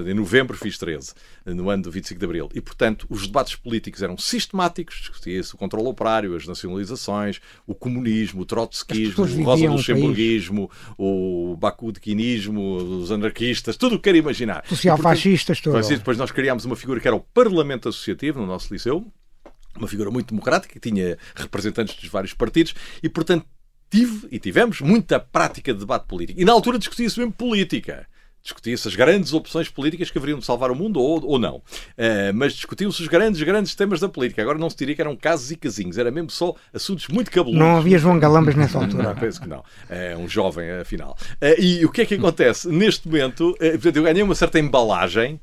Em novembro fiz 13, no ano do 25 de Abril. E, portanto, os debates políticos eram sistemáticos, discutia-se o controle operário, as nacionalizações, o comunismo, o trotskismo, o rosa-luxemburguismo, o bakudequinismo, os anarquistas, tudo o que queira imaginar. Social-fascistas, tudo. Depois nós criámos uma figura que era o Parlamento Associativo, no nosso liceu, uma figura muito democrática, que tinha representantes dos vários partidos, e, portanto, tive e tivemos muita prática de debate político. E na altura discutia-se mesmo política. Discutia-se as grandes opções políticas que haveriam de salvar o mundo ou, ou não. Uh, mas discutiam-se os grandes, grandes temas da política. Agora não se diria que eram casos e casinhos, era mesmo só assuntos muito cabeludos. Não havia João Galambas nessa altura. não, penso que não. É um jovem, afinal. Uh, e o que é que acontece? Neste momento, uh, portanto, eu ganhei uma certa embalagem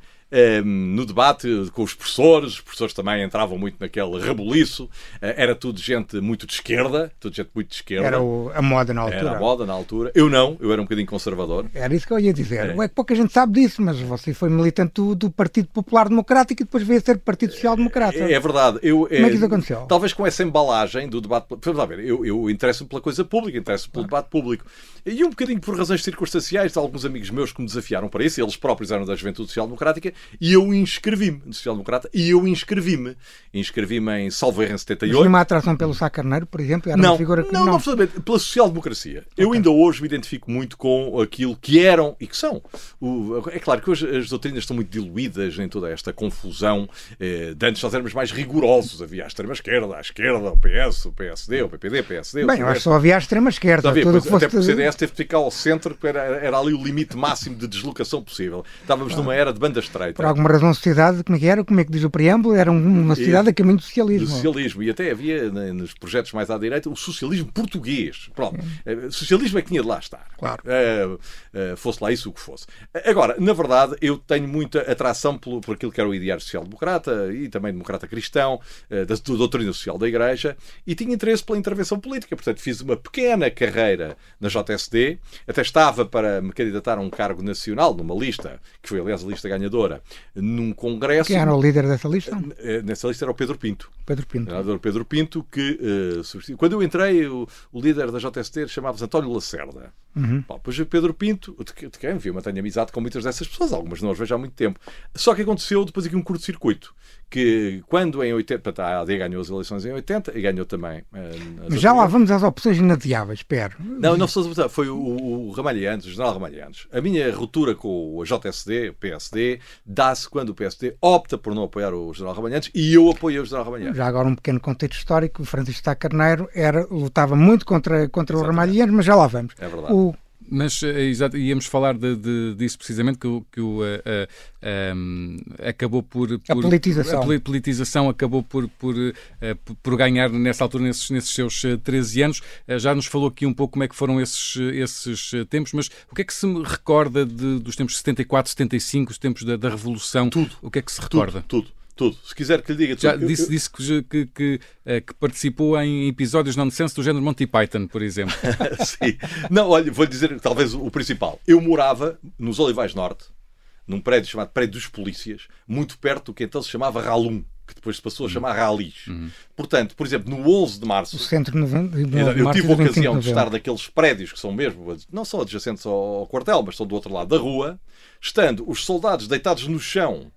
no debate com os professores, os professores também entravam muito naquele rebuliço, eh, era tudo gente muito de esquerda, tudo gente muito de esquerda. Era o, a moda na altura. Era a moda na altura. Eu não, eu era um bocadinho conservador. Era isso que eu ia dizer. É, é que pouca gente sabe disso, mas você foi militante do, do Partido Popular Democrático e depois veio a ser Partido Social Democrata. É, é verdade. Eu, Como é que isso aconteceu? Talvez com essa embalagem do debate. Vamos lá ver, eu, eu interesso-me pela coisa pública, interesso-me pelo debate público. E um bocadinho por razões circunstanciais alguns amigos meus que me desafiaram para isso, eles próprios eram da Juventude Social Democrática, e eu inscrevi-me no Social Democrata, e eu inscrevi-me. Inscrevi-me em Salvo em 78. Mas uma atração pelo Sá Carneiro, por exemplo? Era não, uma figura que não, não, não pela social-democracia. Okay. Eu ainda hoje me identifico muito com aquilo que eram e que são. O, é claro que hoje as doutrinas estão muito diluídas em toda esta confusão. Eh, de antes nós éramos mais rigorosos. Havia a extrema-esquerda, a esquerda, o PS, o PSD, o PPD, o PSD. Bem, eu acho que só havia a extrema-esquerda. Até porque o CDS teve de ficar ao centro, porque era, era ali o limite máximo de deslocação possível. Estávamos ah. numa era de banda Por alguma razão, a sociedade, como é que era? Como é que diz o preâmbulo? Era uma sociedade e, a caminho do socialismo. Do socialismo. E até havia, nos projetos mais à direita, o socialismo português. Pronto. É. Socialismo é que tinha de lá estar. Claro. Uh, fosse lá isso o que fosse. Agora, na verdade, eu tenho muita atração por, por aquilo que era o ideário social-democrata e também democrata cristão, da, da doutrina social da Igreja, e tinha interesse pela intervenção política. Portanto, fiz uma pequena carreira na JSD, até estava para me candidatar a um cargo nacional, numa lista, que foi, aliás, a lista ganhadora, num congresso. Quem era o líder dessa lista? Nessa lista era o Pedro Pinto. Pedro Pinto. O Pedro Pinto, que uh, quando eu entrei, o, o líder da JST chamava-se António Lacerda. Uhum. Bom, depois Pedro Pinto, de, de quem eu mantenho amizade com muitas dessas pessoas, algumas não as vejo há muito tempo. Só que aconteceu depois aqui um curto-circuito que quando em 80, portanto, a AD ganhou as eleições em 80 e ganhou também. Uh, já lá vamos às opções inadiáveis, espero. Não, não foi o, o Ramalhianos, o general Ramalhianos. A minha ruptura com o JSD, o PSD, dá-se quando o PSD opta por não apoiar o general Ramalhianos e eu apoiei o general Ramalhianos. Já agora um pequeno contexto histórico, o Francisco Sá Carneiro era, lutava muito contra, contra o Ramalhianos, mas já lá vamos. É verdade. O mas eh, exato, íamos falar de, de, disso precisamente, que, que o, uh, uh, um, acabou por, por, A politização. A politização acabou por, por, por ganhar nessa altura, nesses, nesses seus 13 anos. já nos falou aqui um pouco como é que foram esses, esses tempos, mas o que é que se recorda de, dos tempos de 74, 75, os tempos da, da Revolução? Tudo. O que é que se recorda? Tudo, tudo. Tudo. Se quiser que lhe diga tudo. Já disse, eu... disse que, que, que, eh, que, participou em episódios nonsense do género Monty Python, por exemplo. Sim. Não, olha, vou-lhe dizer talvez o principal. Eu morava nos Olivais Norte, num prédio chamado Prédio dos Polícias, muito perto do que então se chamava Ralum que depois se passou a chamar Ralis. Uhum. Portanto, por exemplo, no 11 de março, o centro de novembro, eu tive a ocasião de estar naqueles prédios que são mesmo, não são adjacentes ao quartel, mas são do outro lado da rua, estando os soldados deitados no chão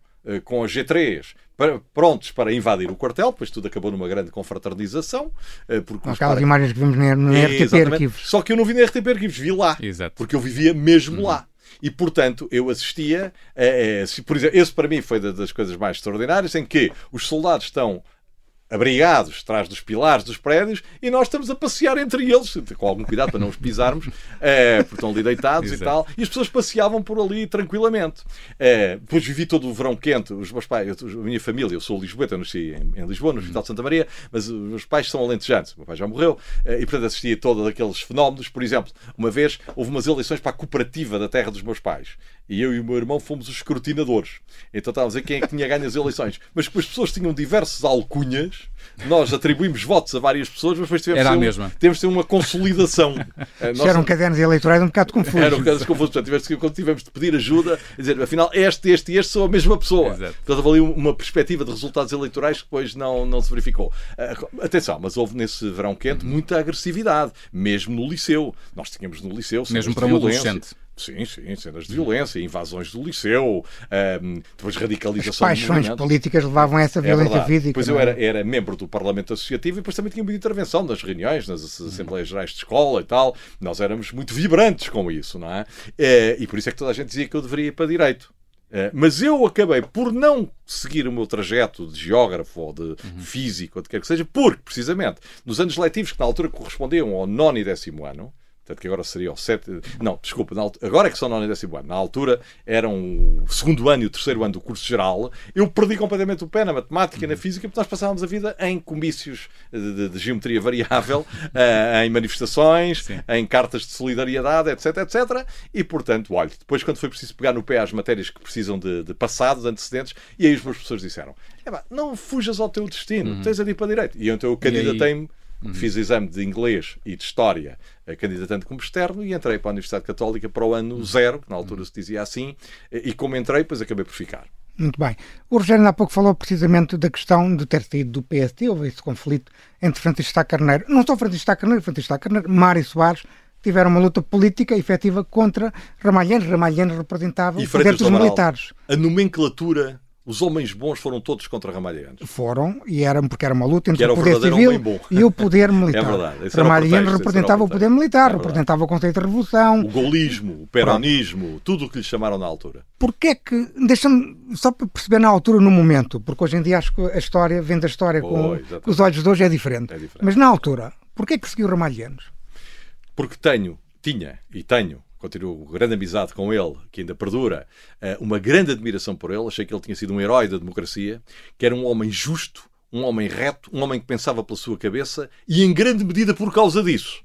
com a G3 para, prontos para invadir o quartel, pois tudo acabou numa grande confraternização. Eh, porque Aquelas para... imagens que vimos no, RTP Arquivos. Só que eu não vi no RTP Arquivos, vi lá. Exato. Porque eu vivia mesmo uhum. lá. E, portanto, eu assistia. A, a, por exemplo, esse para mim foi das coisas mais extraordinárias, em que os soldados estão abrigados atrás dos pilares dos prédios e nós estamos a passear entre eles, com algum cuidado para não os pisarmos, é, porque estão ali deitados e tal, e as pessoas passeavam por ali tranquilamente. É, depois vivi todo o verão quente, os meus pais, a minha família, eu sou lisboeta, eu nasci em, em, Lisboa, no Hospital de Santa Maria, mas os meus pais são alentejantes, o meu pai já morreu, é, e portanto assistia a todos aqueles fenómenos. Por exemplo, uma vez houve umas eleições para a cooperativa da terra dos meus pais, e eu e o meu irmão fomos os escrutinadores. Então estávamos a ver quem é que tinha ganho as eleições. Mas as pessoas tinham diversas alcunhas, nós atribuímos votos a várias pessoas, mas depois tivemos, Era a mesma. temos de ter uma consolidação. Nós... Eram cadernos eleitorais um bocado confusos. Eram cadernos confusos. Portanto, tivemos, quando tivemos de pedir ajuda, dizer, afinal, este, este e este são a mesma pessoa. Exato. Portanto, houve ali uma perspectiva de resultados eleitorais que depois não, não se verificou. Uh, atenção, mas houve nesse verão quente muita agressividade, mesmo no liceu. Nós tínhamos no liceu mesmo para um adolescente. Sim, sim, cenas de violência, invasões do liceu, um, depois radicalização. As paixões políticas levavam a essa é violência é física. Pois eu é? era, era membro do Parlamento Associativo e depois também tinha muita intervenção nas reuniões, nas Assembleias Gerais de Escola e tal. Nós éramos muito vibrantes com isso, não é? é e por isso é que toda a gente dizia que eu deveria ir para Direito. É, mas eu acabei por não seguir o meu trajeto de geógrafo ou de uhum. físico, ou de quer que seja, porque, precisamente, nos anos letivos que na altura correspondiam ao nono e décimo ano, portanto que agora seria o sétimo. Não, desculpa, agora é que são no décimo ano. Na altura eram o segundo ano e o terceiro ano do curso geral. Eu perdi completamente o pé na matemática e na física, porque nós passávamos a vida em comícios de, de, de geometria variável, uh, em manifestações, Sim. em cartas de solidariedade, etc, etc. E portanto, olha, depois quando foi preciso pegar no pé às matérias que precisam de, de passados, antecedentes, e aí os meus professores disseram: não fujas ao teu destino, uhum. tens a ir para a direita. E então eu candidatei-me Uhum. Fiz exame de inglês e de história, eh, candidatando como externo, e entrei para a Universidade Católica para o ano zero, que na altura se dizia assim, e como entrei, depois acabei por ficar. Muito bem. O Rogério há pouco falou precisamente da questão de ter saído do PST, houve esse conflito entre Francisco Sá Carneiro, não só Francisco Sá Carneiro, Francisco Sá Carneiro, Mário Soares, tiveram uma luta política efetiva contra Ramalhães. Ramalhães representava os dos militares. A nomenclatura os homens bons foram todos contra Ramalhianos. Foram, e eram porque era uma luta entre o poder civil e o poder militar. é verdade. Ramalhianos representava o, o poder militar, é representava o conceito de revolução. O golismo, o peronismo, tudo o que lhe chamaram na altura. Porquê é que, deixa-me só para perceber na altura, no momento, porque hoje em dia acho que a história, vendo a história com, com, os olhos de hoje é diferente. é diferente. Mas na altura, porquê é que seguiu Ramalhianos? Porque tenho, tinha e tenho continuo grande amizade com ele, que ainda perdura, eh, uma grande admiração por ele. Achei que ele tinha sido um herói da democracia, que era um homem justo, um homem reto, um homem que pensava pela sua cabeça e, em grande medida, por causa disso,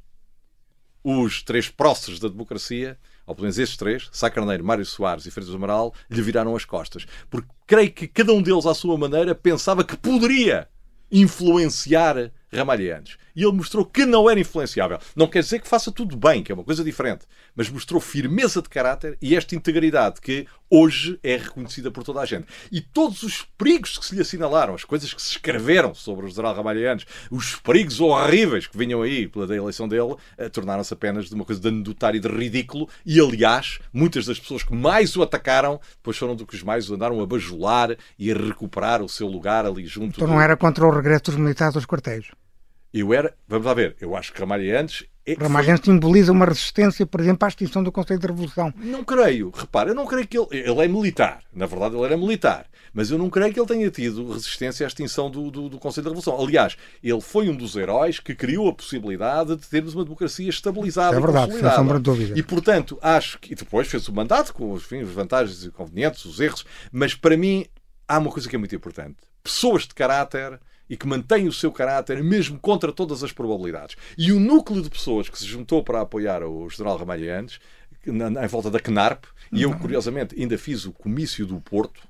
os três próceres da democracia, ou pelo menos esses três, Sá Carneiro, Mário Soares e Freitas Amaral, lhe viraram as costas. Porque creio que cada um deles, à sua maneira, pensava que poderia influenciar Ramalhianos. E ele mostrou que não era influenciável. Não quer dizer que faça tudo bem, que é uma coisa diferente, mas mostrou firmeza de caráter e esta integridade que hoje é reconhecida por toda a gente. E todos os perigos que se lhe assinalaram, as coisas que se escreveram sobre o general Ramalhianos, os perigos horríveis que vinham aí pela eleição dele, eh, tornaram-se apenas de uma coisa de anedotário e de ridículo. E aliás, muitas das pessoas que mais o atacaram depois foram do que os mais o andaram a bajular e a recuperar o seu lugar ali junto. Então não era contra o regresso dos militares aos quartéis? Eu era, vamos lá ver, eu acho que Ramalhianos é, Ramalhianos foi... simboliza uma resistência, por exemplo, à extinção do Conselho de Revolução. Não creio, repara, eu não creio que ele. Ele é militar, na verdade, ele era militar, mas eu não creio que ele tenha tido resistência à extinção do, do, do Conselho de Revolução. Aliás, ele foi um dos heróis que criou a possibilidade de termos uma democracia estabilizada. É verdade, sem sombra de dúvida. E, portanto, acho que. E depois fez o mandato com enfim, as vantagens e inconvenientes, os erros, mas para mim há uma coisa que é muito importante: pessoas de caráter e que mantém o seu caráter mesmo contra todas as probabilidades. E o núcleo de pessoas que se juntou para apoiar o general Ramalhianes, em volta da CNARP, e eu, curiosamente, ainda fiz o comício do Porto,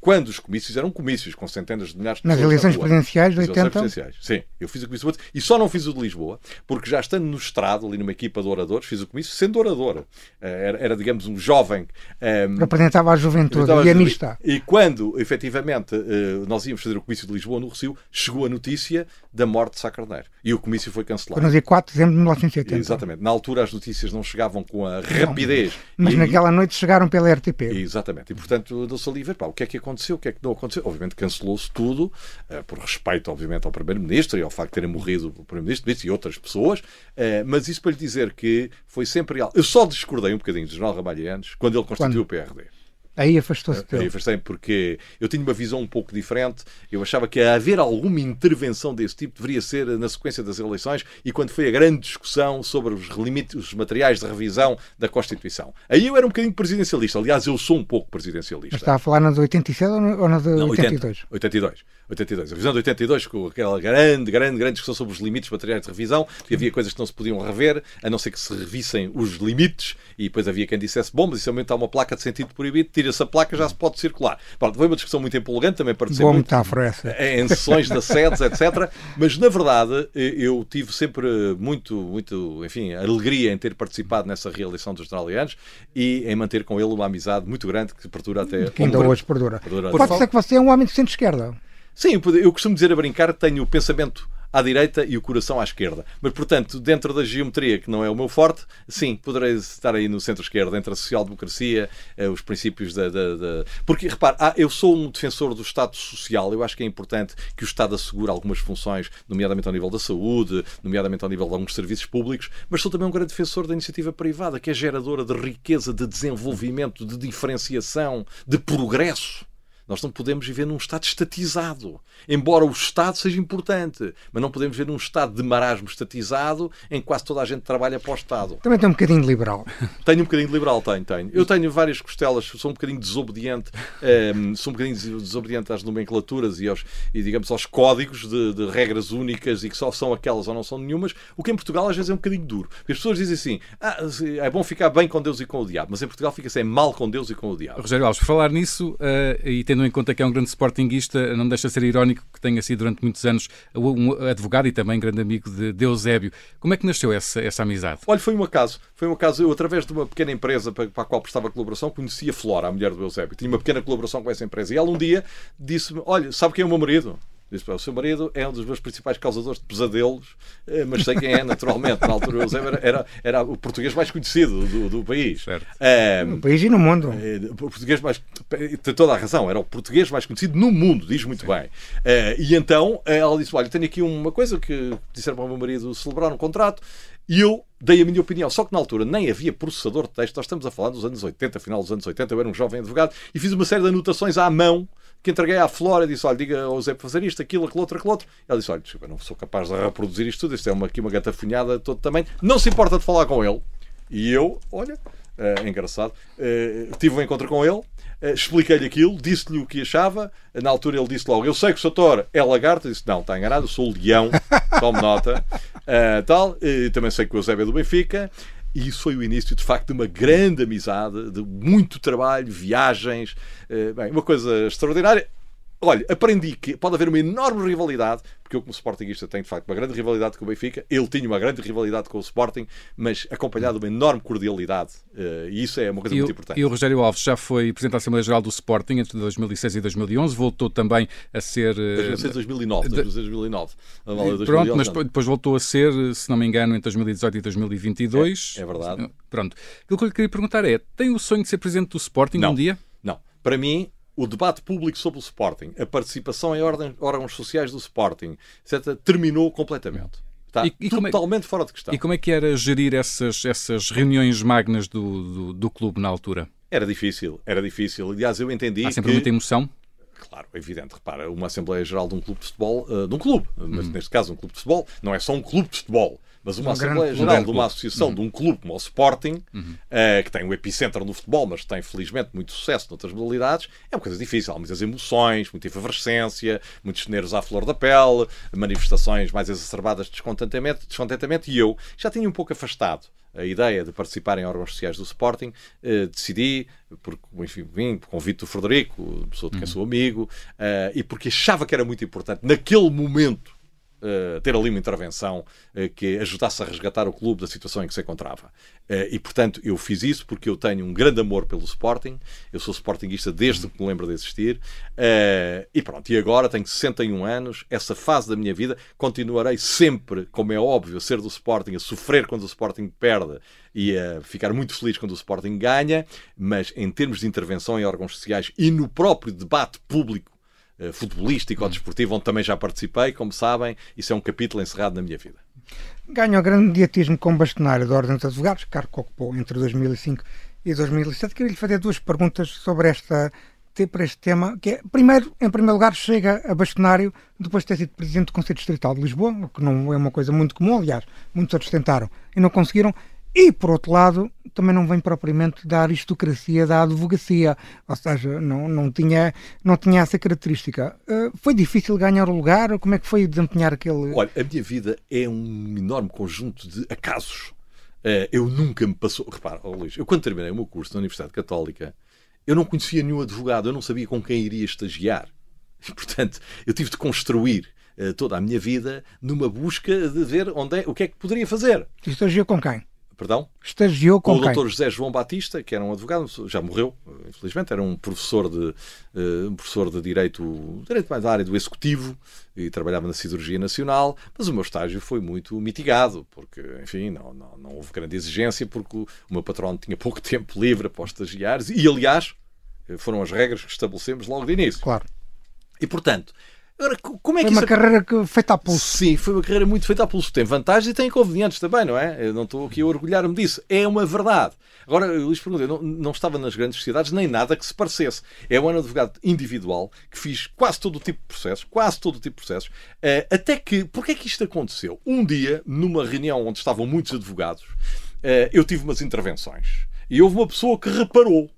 quando os comícios eram comícios com centenas de milhares de pessoas. Nas eleições presidenciais de 80? Presidenciais. Sim, eu fiz o comício do e só não fiz o de Lisboa, porque já estando no estrado, ali numa equipa de oradores, fiz o comício sendo orador. Eh, era, era digamos, um jovem. Um, ehm, representava a juventude e a amistade. E quando, efetivamente, eh, nós íamos fazer o comício de Lisboa, no Recio, chegou a notícia da morte de Sá Carneiro. E o comício foi cancelado. Foi no dia 4 de dezembro de 1980. Exatamente. Na altura as notícias não chegavam com a rapidez. Não, mas e, naquela noite chegaram pela RTP. Exatamente. E, portanto, ali ver pá, o que é que aconteceu, o que é que não aconteceu. Obviamente cancelou-se tudo, uh, por respeito, obviamente, ao Primeiro-Ministro e ao facto de terem morrido o Primeiro-Ministro e outras pessoas, uh, mas isso para lhe dizer que foi sempre... Eu só discordei um bocadinho do General Ramalhianos quando ele constituiu quando? o PRD. Aí afastou-se dele. Aí afastei porque eu tinha uma visão um pouco diferente. Eu achava que haver alguma intervenção desse tipo deveria ser na sequência das eleições e quando foi a grande discussão sobre os limites, os materiais de revisão da Constituição. Aí eu era um bocadinho presidencialista. Aliás, eu sou um pouco presidencialista. Mas está a falar na de 87 ou na de 82? 82. 82. A revisão de 82, com aquela grande, grande, grande discussão sobre os limites materiais de revisão, que havia coisas que não se podiam rever, a não ser que se revissem os limites, e depois havia quem dissesse, bom, mas isso aumenta uma placa de sentido proibido, tira-se a placa, já se pode circular. Pronto, foi uma discussão muito empolgante, também participei Boa muito metáfora essa. em sessões da SEDES, etc. Mas, na verdade, eu tive sempre muito, muito, enfim, alegria em ter participado nessa reeleição dos australianos e em manter com ele uma amizade muito grande que perdura até... Que ainda hoje perdura. perdura Pode ser que você é um homem de centro-esquerda. Sim, eu costumo dizer a brincar, tenho o pensamento à direita e o coração à esquerda. Mas, portanto, dentro da geometria, que não é o meu forte, sim, poderei estar aí no centro-esquerda, entre a social-democracia, eh, os princípios da. da, da... Porque, repare, eu sou um defensor do Estado social. Eu acho que é importante que o Estado assegure algumas funções, nomeadamente ao nível da saúde, nomeadamente ao nível de alguns serviços públicos, mas sou também um grande defensor da iniciativa privada, que é geradora de riqueza, de desenvolvimento, de diferenciação, de progresso. Nós não podemos viver num Estado estatizado. Embora o Estado seja importante, mas não podemos viver num Estado de marasmo estatizado em que quase toda a gente trabalha para o Estado. Também tem um bocadinho de liberal. Tenho um bocadinho de liberal, tenho, tenho. Eu tenho várias costelas, sou um bocadinho desobediente, um, sou um bocadinho desobediente às nomenclaturas e, aos, e digamos, aos códigos de, de, regras únicas e que só são aquelas ou não são nenhumas, o que em Portugal às vezes é um bocadinho duro. Porque as pessoas dizem assim, ah, é bom ficar bem com Deus e com o diabo, mas em Portugal fica-se é mal com Deus e com o diabo. Rogério Alves, por falar nisso, uh, e tendo em conta que é um grande sportinguista, não deixa de ser irónico que tenha sido durante muitos anos um advogado e também grande amigo de Deus Ébio. Como é que nasceu essa, essa amizade? Olha, foi um acaso. Foi um acaso. Eu, através de uma pequena empresa para, para a qual prestava colaboração, conhecia Flora, a mulher do Eusébio. Tinha uma pequena colaboração com essa empresa. E ela um dia disse-me: Olha, sabe quem é o meu marido? Disse para o seu marido é um dos meus principais causadores de pesadelos, eh, mas sei quem é, naturalmente. Na altura, o Eusébio era, era o português mais conhecido do, do país. Um, no país e no mundo. Eh, o português mais. Tem toda a razão, era o português mais conhecido no mundo, diz muito Sim. bem. Uh, e então ela disse: Olha, tenho aqui uma coisa que disseram para o meu marido celebrar um contrato. E eu dei a minha opinião. Só que na altura nem havia processador de texto. Nós estamos a falar dos anos 80, final dos anos 80. Eu era um jovem advogado e fiz uma série de anotações à mão que entreguei à Flora e disse: Olha, diga ao Zé para fazer isto, aquilo, aquilo outro, aquilo outro. Ela disse: Olha, desculpa, não sou capaz de reproduzir isto tudo, isto é uma, aqui uma gatafunhada de todo tamanho. Não se importa de falar com ele. E eu, olha, é engraçado, uh, tive um encontro com ele. Uh, expliquei-lhe aquilo, disse-lhe o que achava. Na altura ele disse logo: Eu sei que o Sator é lagarto. Eu disse: Não, está enganado, eu sou o leão. Tome nota. Uh, tal. também sei que o Eusébio é do Benfica. E isso foi o início, de facto, de uma grande amizade, de muito trabalho, viagens, eh, bem, uma coisa extraordinária. Olha, aprendi que pode haver uma enorme rivalidade, porque eu, como Sportingista, tenho de facto uma grande rivalidade com o Benfica. Ele tinha uma grande rivalidade com o Sporting, mas acompanhado de uma enorme cordialidade. Uh, e isso é uma coisa e muito importante. E o Rogério Alves já foi Presidente da Assembleia Geral do Sporting entre 2006 e 2011, voltou também a ser. Uh, 2006 e 2009. 2009. Pronto, mas depois voltou a ser, se não me engano, entre 2018 e 2022. É, é verdade. Pronto. Aquilo que eu lhe queria perguntar é: tem o sonho de ser Presidente do Sporting não, um dia? Não. Para mim, o debate público sobre o Sporting, a participação em órgãos sociais do Sporting, etc., terminou completamente. Está e, e é totalmente é, fora de questão. E como é que era gerir essas, essas reuniões magnas do, do, do clube na altura? Era difícil, era difícil. Aliás, eu entendi. Há sempre que... muita emoção? Claro, é evidente. Repara, uma Assembleia Geral de um clube de futebol, uh, de um clube, mas hum. neste caso um clube de futebol, não é só um clube de futebol mas uma um Assembleia Geral um de uma associação, uhum. de um clube como o Sporting, uhum. uh, que tem um epicentro no futebol, mas tem felizmente muito sucesso noutras modalidades, é uma coisa difícil. Há muitas emoções, muita efervescência, muitos nervos à flor da pele, manifestações mais exacerbadas de descontentamento, descontentamento e eu já tinha um pouco afastado a ideia de participar em órgãos sociais do Sporting, uh, decidi, porque enfim, vim por convite do Frederico, pessoa de quem uhum. sou amigo, uh, e porque achava que era muito importante, naquele momento, uh, ter ali uma intervenção uh, que ajudasse a resgatar o clube da situação em que se encontrava. Uh, e, portanto, eu fiz isso porque eu tenho um grande amor pelo Sporting, eu sou Sportingista desde que me lembro de existir, e pronto, e agora tenho 61 anos, essa fase da minha vida, continuarei sempre, como é óbvio, a ser do Sporting, a sofrer quando o Sporting perde e a ficar muito feliz quando o Sporting ganha, mas em termos de intervenção em órgãos sociais e no próprio debate público eh, futebolístico ou desportivo, onde também já participei, como sabem, isso é um capítulo encerrado na minha vida. Ganha o grande mediatismo como bastonário da Ordem dos Advogados, cargo que ocupou entre 2005 e 2007. Queria lhe fazer duas perguntas sobre esta este tema, que é, primeiro, em primeiro lugar, chega a bastonário depois de ter sido Presidente do Conselho Distrital de Lisboa, o que não é uma coisa muito comum, aliás, muitos outros tentaram e não conseguiram, e, por outro lado, também não vem propriamente da aristocracia da advocacia, ou seja, não, não, tinha, não tinha essa característica. Uh, foi difícil ganhar o lugar? Como é que foi desempenhar aquele. Olha, a minha vida é um enorme conjunto de acasos. Uh, eu nunca me passou. Repara, oh, Luís, eu quando terminei o meu curso na Universidade Católica, eu não conhecia nenhum advogado, eu não sabia com quem iria estagiar. E, portanto, eu tive de construir uh, toda a minha vida numa busca de ver onde é, o que é que poderia fazer. E estagiou com quem? Perdão? Estagiou com, com o Dr. José João Batista, que era um advogado, já morreu, infelizmente, era um professor de, uh, um professor de direito, direito mais da área do executivo e trabalhava na cirurgia nacional, mas o meu estágio foi muito mitigado, porque, enfim, não, não, não houve grande exigência, porque o, o meu patrão tinha pouco tempo livre para os estagiários e, aliás, foram as regras que estabelecemos logo de início. Claro. E, portanto, Agora, como é que foi uma carreira que, feita a pulso. Sim, foi uma carreira muito feita a pulso. Tem vantagens e tem inconvenientes também, não é? Eu não estou aqui a orgulhar-me disso. É uma verdade. Agora, eu lhes perguntei, não, não estava nas grandes cidades nem nada que se parecesse. É um advogado individual que fiz quase todo o tipo de processos, quase todo o tipo de processos, uh, até que, porque é que isto aconteceu? Um dia, numa reunião onde estavam muitos advogados, uh, eu tive umas intervenções. E houve uma pessoa que reparou.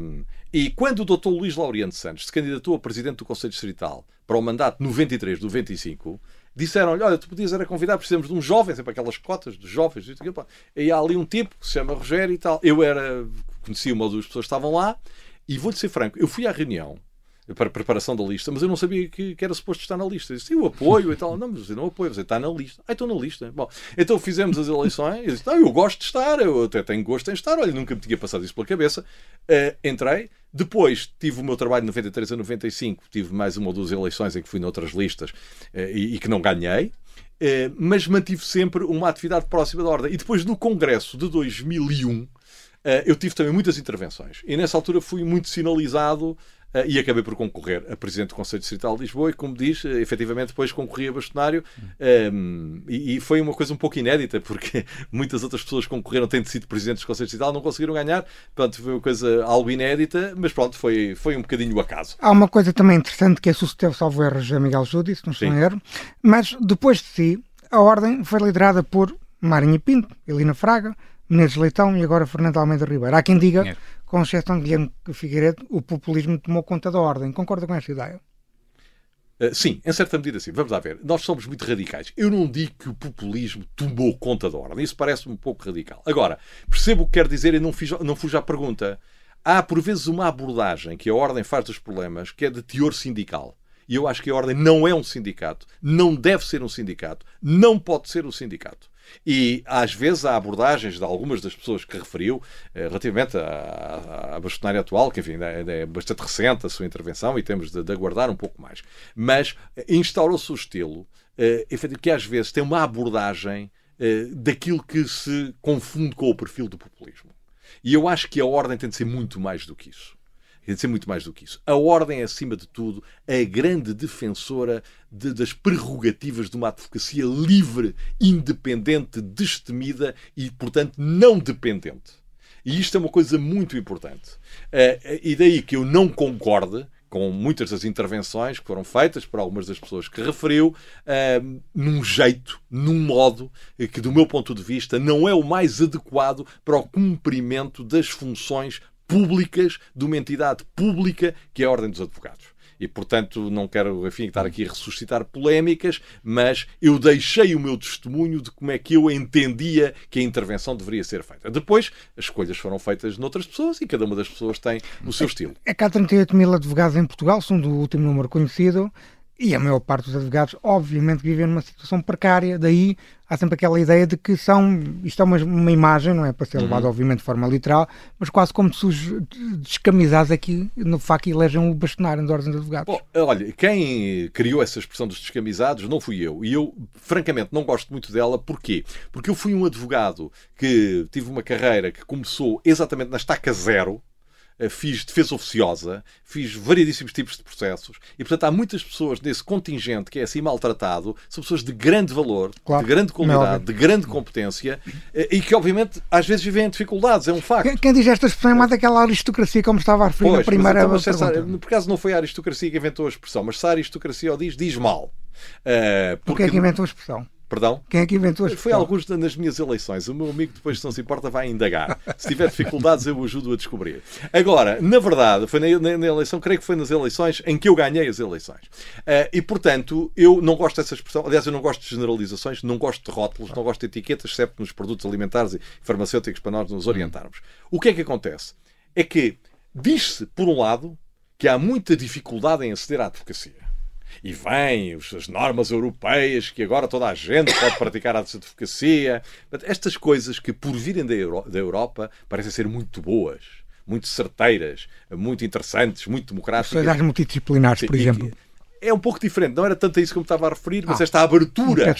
Um, e quando o Dr. Luís Laureano Santos se candidatou a presidente do Conselho Distrital para o mandato 93 do 25, disseram-lhe: Olha, tu podias era convidar, precisamos de um jovem, sempre aquelas cotas de jovens. E há ali um tipo que se chama Rogério e tal. Eu era, conhecia uma ou duas pessoas que estavam lá, e vou-lhe ser franco, eu fui à reunião para a preparação da lista, mas eu não sabia que, que era suposto estar na lista. Eu disse, eu apoio e tal. Não, mas eu não apoio, você está na lista. Ah, estou na lista. Bom, então fizemos as eleições. Eu disse, eu gosto de estar, eu até tenho gosto em estar. Olha, nunca me tinha passado isso pela cabeça. Uh, entrei. Depois tive o meu trabalho de 93 a 95. Tive mais uma ou duas eleições em que fui noutras listas uh, e, e, que não ganhei. Uh, mas mantive sempre uma atividade próxima da ordem. E depois no Congresso de 2001, eu tive também muitas intervenções. E nessa altura fui muito sinalizado e acabei por concorrer a Presidente do Conselho Distrital de Lisboa e, como diz, uh, efetivamente depois concorri a bastonário um, e, e, foi uma coisa um pouco inédita porque muitas outras pessoas concorreram tendo sido Presidentes do Conselho Distrital não conseguiram ganhar, portanto foi uma coisa algo inédita, mas pronto, foi, foi um bocadinho o acaso. Há uma coisa também interessante que é sucedeu, salvo erros, a Miguel Júdice, não estou erro, mas depois de si, a ordem foi liderada por Marinho Pinto, Elina Fraga, Menezes Leitão e agora Fernando Almeida Ribeiro. Há quem diga com exceção de Guilherme Figueiredo, o populismo tomou conta da ordem. Concorda com esta ideia? Uh, sim, em certa medida sim. Vamos lá ver. Nós somos muito radicais. Eu não digo que o populismo tomou conta da ordem. Isso parece um pouco radical. Agora, percebo o que quer dizer e não, fiz, não fujo à pergunta. Há, por vezes, uma abordagem que a ordem faz dos problemas que é de teor sindical. E eu acho que a ordem não é um sindicato, não deve ser um sindicato, não pode ser um sindicato. E às vezes há abordagens de algumas das pessoas que referiu eh, relativamente à, à bastonária atual, que enfim é, é, bastante recente a sua intervenção e temos de, de aguardar um pouco mais. Mas instaurou-se o estilo eh, que às vezes tem uma abordagem eh, daquilo que se confunde com o perfil do populismo. E eu acho que a ordem tem de ser muito mais do que isso. Quer dizer muito mais do que isso. A Ordem é, acima de tudo, a grande defensora de, das prerrogativas de uma advocacia livre, independente, destemida e, portanto, não dependente. E isto é uma coisa muito importante. Uh, e daí que eu não concorde com muitas das intervenções que foram feitas por algumas das pessoas que referiu, uh, num jeito, num modo que, do meu ponto de vista, não é o mais adequado para o cumprimento das funções públicas de uma entidade pública que é a Ordem dos Advogados. E, portanto, não quero, enfim, estar aqui a ressuscitar polémicas, mas eu deixei o meu testemunho de como é que eu entendia que a intervenção deveria ser feita. Depois, as escolhas foram feitas noutras pessoas e cada uma das pessoas tem o seu estilo. É que há 38 mil advogados em Portugal, são do último número conhecido, e a maior parte dos advogados, obviamente, vivem numa situação precária, daí há sempre aquela ideia de que são, isto é uma, uma imagem, não é para ser uhum. levado, obviamente, de forma literal, mas quase como se os descamisados aqui, no facto, elegem o bastonário das ordens de advogados. Bom, olha, quem criou essa expressão dos descamisados não fui eu, e eu, francamente, não gosto muito dela, porquê? Porque eu fui um advogado que tive uma carreira que começou exatamente na estaca zero, fiz defesa oficiosa, fiz variedíssimos tipos de processos e, portanto, há muitas pessoas nesse contingente que é assim maltratado, são pessoas de grande valor, claro, de grande qualidade, de grande competência eh, e que, obviamente, às vezes vivem em dificuldades, é um facto. Quem, quem diz esta expressão é mais daquela aristocracia, como estava a referir pois, na primeira mas, então, essa, Por acaso não foi a aristocracia que inventou a expressão, mas se a aristocracia o diz, diz mal. Uh, porque... Porque é que inventou a expressão? Perdão? Quem é que inventou as Foi alguns nas minhas eleições. O meu amigo, depois, se não se importa, vai indagar. Se tiver dificuldades, eu o ajudo a descobrir. Agora, na verdade, foi na, na, na, eleição, creio que foi nas eleições em que eu ganhei as eleições. Uh, e, portanto, eu não gosto dessa expressão. Aliás, eu não gosto de generalizações, não gosto de rótulos, não gosto de etiquetas, exceto nos produtos alimentares e farmacêuticos para nós nos orientarmos. O que é que acontece? É que diz-se, por um lado, que há muita dificuldade em aceder à advocacia e vêm as normas europeias que agora toda a gente pode praticar a advocacia. Estas coisas que, por virem da, Euro da Europa, parecem ser muito boas, muito certeiras, muito interessantes, muito democráticas. Sociedades multidisciplinares, por exemplo. É um pouco diferente. Não era tanto a isso que eu me estava a referir, mas Ah, esta abertura,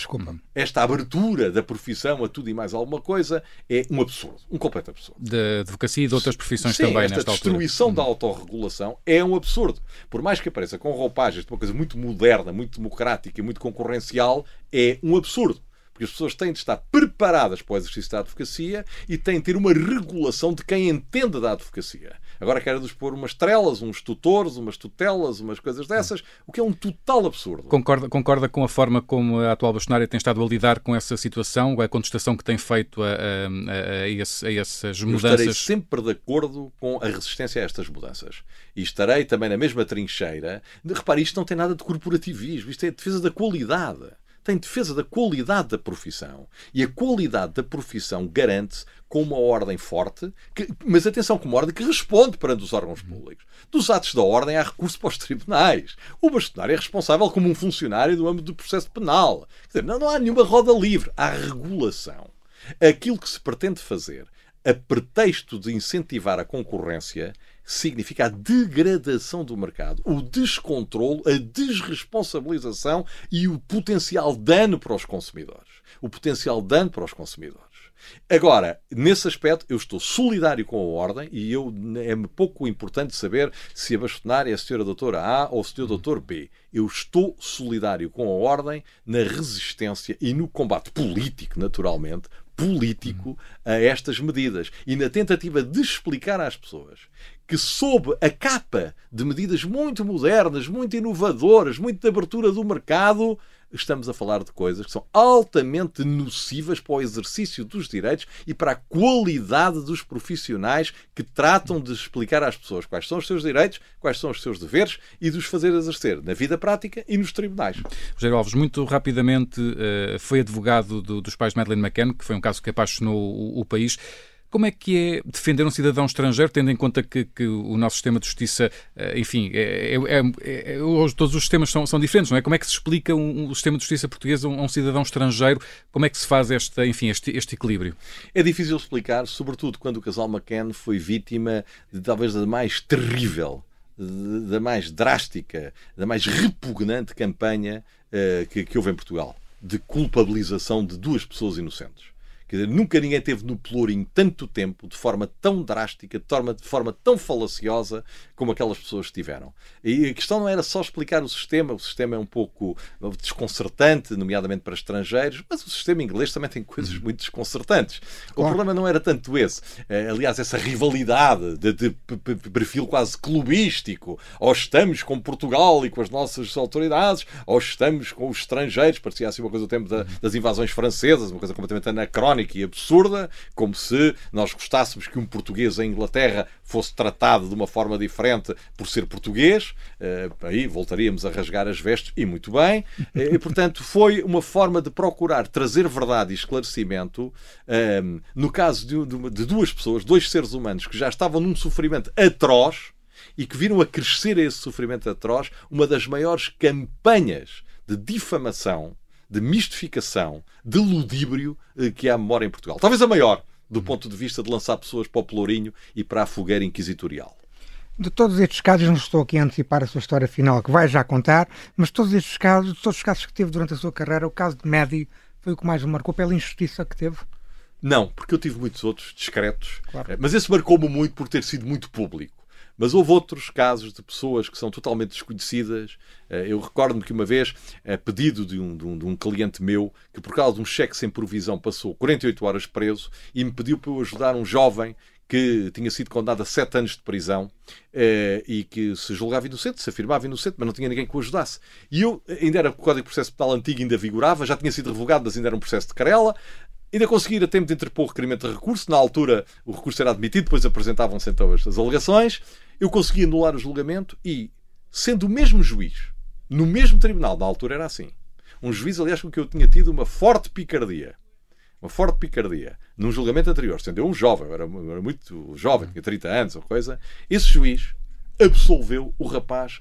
esta abertura da profissão a tudo e mais alguma coisa é um absurdo, um completo absurdo. Da advocacia e de outras profissões Sim, também esta nesta altura. destruição da autorregulação é um absurdo. Por mais que apareça com roupagens de uma coisa muito moderna, muito democrática e muito concorrencial, é um absurdo. Porque as pessoas têm de estar preparadas para o exercício da advocacia e têm de ter uma regulação de quem entende da advocacia. Agora quero-nos pôr umas trelas, uns tutores, umas tutelas, umas coisas dessas, o que é um total absurdo. Concorda, concorda com a forma como a atual bastonária tem estado a lidar com essa situação, a contestação que tem feito a, a- a- esse- a essas Eu estarei mudanças? sempre de acordo com a resistência a estas mudanças. E estarei também na mesma trincheira. Repare, isto não tem nada de corporativismo, isto é defesa da qualidade. Tem defesa da qualidade da profissão. E a qualidade da profissão garante-se com uma ordem forte, que- mas atenção, com uma ordem que responde perante os órgãos públicos. Dos atos da ordem há recurso para os tribunais. O bastonário é responsável como um funcionário do âmbito do processo penal. Dizer, não, não há nenhuma roda livre. Há regulação. Aquilo que se pretende fazer a pretexto de incentivar a concorrência significa a degradação do mercado, o descontrole, a desresponsabilização e o potencial dano para os consumidores. O potencial dano para os consumidores. Agora, nesse aspecto, eu estou solidário com a ordem e eu, é pouco importante saber se a bastonária é a senhora doutora A ou o senhor doutor B. Eu estou solidário com a ordem na resistência e no combate político, naturalmente, político a estas medidas e na tentativa de explicar às pessoas que sob a capa de medidas muito modernas, muito inovadoras, muito de abertura do mercado, estamos a falar de coisas que são altamente nocivas para o exercício dos direitos e para a qualidade dos profissionais que tratam de explicar às pessoas quais são os seus direitos, quais são os seus deveres e de os fazer exercer na vida prática e nos tribunais. Rogério Alves, muito rapidamente, eh, foi advogado do- dos pais de Madeleine McCann, que foi um caso que apaixonou o país. Como é que é defender um cidadão estrangeiro, tendo em conta que, que o nosso sistema de justiça, eh, enfim, é, é- é- é- todos os sistemas são, são diferentes, não é? Como é que se explica um, um- sistema de justiça português a um, a um cidadão estrangeiro? Como é que se faz esta, enfim, este, este equilíbrio? É difícil explicar, sobretudo quando o casal McCann foi vítima de talvez da mais terrível, da mais drástica, da mais repugnante campanha eh, que, que houve em Portugal de culpabilização de duas pessoas inocentes. Quer dizer, nunca ninguém teve no pelourinho tanto tempo, de forma tão drástica, de forma, de forma tão falaciosa como aquelas pessoas tiveram. E a questão não era só explicar o sistema, o sistema é um pouco desconcertante, nomeadamente para estrangeiros, mas o sistema inglês também tem coisas muito desconcertantes. O problema não era tanto esse. Eh, Aliás, essa rivalidade de, de p- perfil quase clubístico, ou estamos com Portugal e com as nossas autoridades, ou estamos com os estrangeiros, parecia assim uma coisa do tempo da- das invasões francesas, uma coisa completamente anacrónica e absurda, como se nós gostássemos que um português em Inglaterra fosse tratado de uma forma diferente por ser português. Eh, aí voltaríamos a rasgar as vestes, e muito bem. Eh, E, portanto, foi uma forma de procurar trazer verdade e esclarecimento ehm, no caso de, duas pessoas, dois seres humanos que já estavam num sofrimento atroz e que viram a crescer esse sofrimento atroz uma das maiores campanhas de difamação, de mistificação, de ludíbrio eh, que há memória em Portugal. Talvez a maior, do ponto de vista de lançar pessoas para o pelourinho e para a fogueira inquisitorial. De todos estes casos, não estou aqui a antecipar a sua história final, que vai já contar, mas todos estes casos, todos os casos que teve durante a sua carreira, o caso de Medi foi o que mais o marcou pela injustiça que teve. Não, porque eu tive muitos outros discretos, Claro. Eh, mas esse marcou-me muito por ter sido muito público. Mas houve outros casos de pessoas que são totalmente desconhecidas. Eh, Eu recordo-me que uma vez, a pedido de um, de, um, de um cliente meu, que por causa de um cheque sem provisão passou 48 horas preso e me pediu para eu ajudar um jovem que tinha sido condenado a 7 anos de prisão eh, e que se julgava inocente, se afirmava inocente, mas não tinha ninguém que o ajudasse. E eu, ainda era o Código de Processo Penal antigo, ainda vigorava, já tinha sido revogado, mas ainda era um processo de querela. Ainda consegui ir a tempo de interpor o requerimento de recurso. Na altura, o recurso era admitido, depois apresentavam-se então as, as alegações. Eu consegui anular o julgamento e, sendo o mesmo juiz, no mesmo tribunal, na altura era assim, um juiz, aliás, com que eu tinha tido uma forte picardia, uma forte picardia, num julgamento anterior, sendo eu um jovem, eu era, eu era muito jovem, tinha 30 anos ou coisa, esse juiz absolveu o rapaz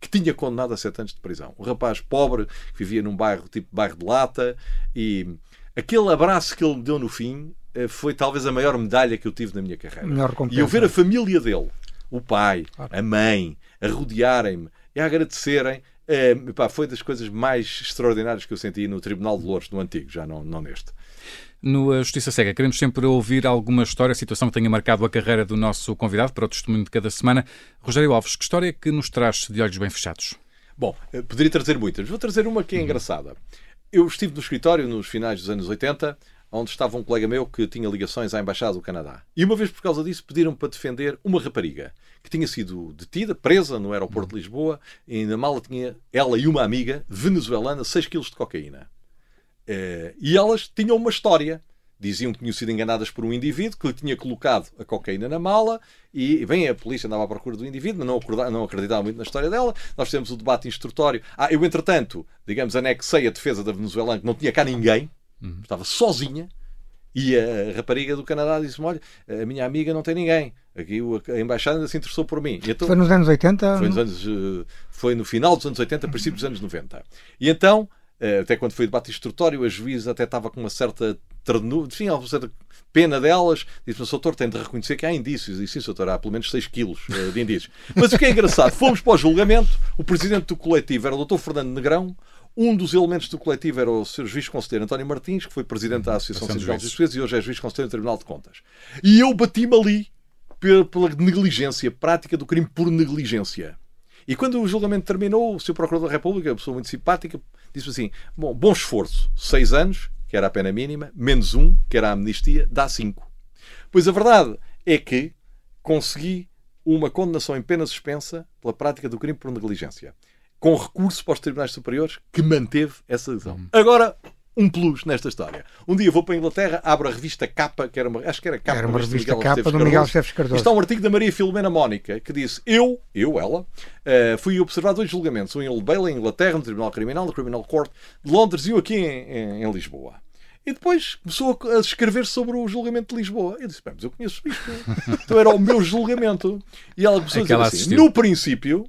que tinha condenado a 7 anos de prisão. Um rapaz pobre, que vivia num bairro tipo bairro de lata, e aquele abraço que ele me deu no fim eh, foi talvez a maior medalha que eu tive na minha carreira. E eu ver a família dele, o pai, a mãe, a rodearem-me e a agradecerem, é, pá, foi das coisas mais extraordinárias que eu senti no Tribunal de Louros, no antigo, já não, não neste. No Justiça Cega, queremos sempre ouvir alguma história, situação que tenha marcado a carreira do nosso convidado para o testemunho de cada semana. Rogério Alves, que história que nos traz de olhos bem fechados? Bom, eh, poderia trazer muitas. Vou trazer uma que é engraçada. Eu estive no escritório nos finais dos anos 80, onde estava um colega meu que tinha ligações à Embaixada do Canadá. E uma vez por causa disso pediram para defender uma rapariga que tinha sido detida, presa no aeroporto de Lisboa, e na mala tinha ela e uma amiga venezuelana 6 quilos de cocaína. Eh, e elas tinham uma história. Diziam que tinham sido enganadas por um indivíduo que lhe tinha colocado a cocaína na mala e vem a polícia andava à procura do indivíduo, não, acordava, não acreditava muito na história dela. Nós fizemos o debate instrutório. Ah, eu, entretanto, digamos, anexei a defesa da venezuelana, que não tinha cá ninguém, uhum. estava sozinha. E a rapariga do Canadá disse-me: Olha, a minha amiga não tem ninguém. Aqui a embaixada ainda se interessou por mim. Então, foi nos anos 80? Foi, nos anos, eh, foi no final dos anos 80, princípio dos anos 90. E então eh, até quando foi o debate instrutório, a juíza até estava com uma certa ternura, enfim, uma certa pena delas. Disse-me, doutor, tem de reconhecer que há indícios. E sim, doutor, há pelo menos 6 quilos eh, de indícios. Mas o que é engraçado, fomos para o julgamento, o presidente do coletivo era o doutor Fernando Negrão, um dos elementos do coletivo era o Sr. Juiz Conselheiro António Martins, que foi presidente da Associação Sindical dos Juízes e hoje é Juiz Conselheiro do Tribunal de Contas. E eu bati-me ali pela negligência, prática do crime por negligência. E quando o julgamento terminou, o Sr. Procurador da República, uma pessoa muito simpática, disse assim: Bom, bom esforço, seis anos, que era a pena mínima, menos um, que era a amnistia, dá cinco. Pois a verdade é que consegui uma condenação em pena suspensa pela prática do crime por negligência, com recurso para os tribunais superiores que manteve essa decisão. Hum. Agora, um plus nesta história. Um dia vou para a Inglaterra, abro a revista Capa, que era uma, acho que era Capa, era uma revista Capa do Miguel Esteves Cardoso. Está um artigo da Maria Filomena Mónica que disse: Eu, eu, ela, uh, fui observar dois julgamentos, um em Bailey, em Inglaterra, no Tribunal Criminal, no Criminal Court de Londres e um aqui em, em, em Lisboa. E depois começou a escrever sobre o julgamento de Lisboa. Eu disse: Bem, mas eu conheço isto. então era o meu julgamento. E ela começou a dizer assim: No princípio,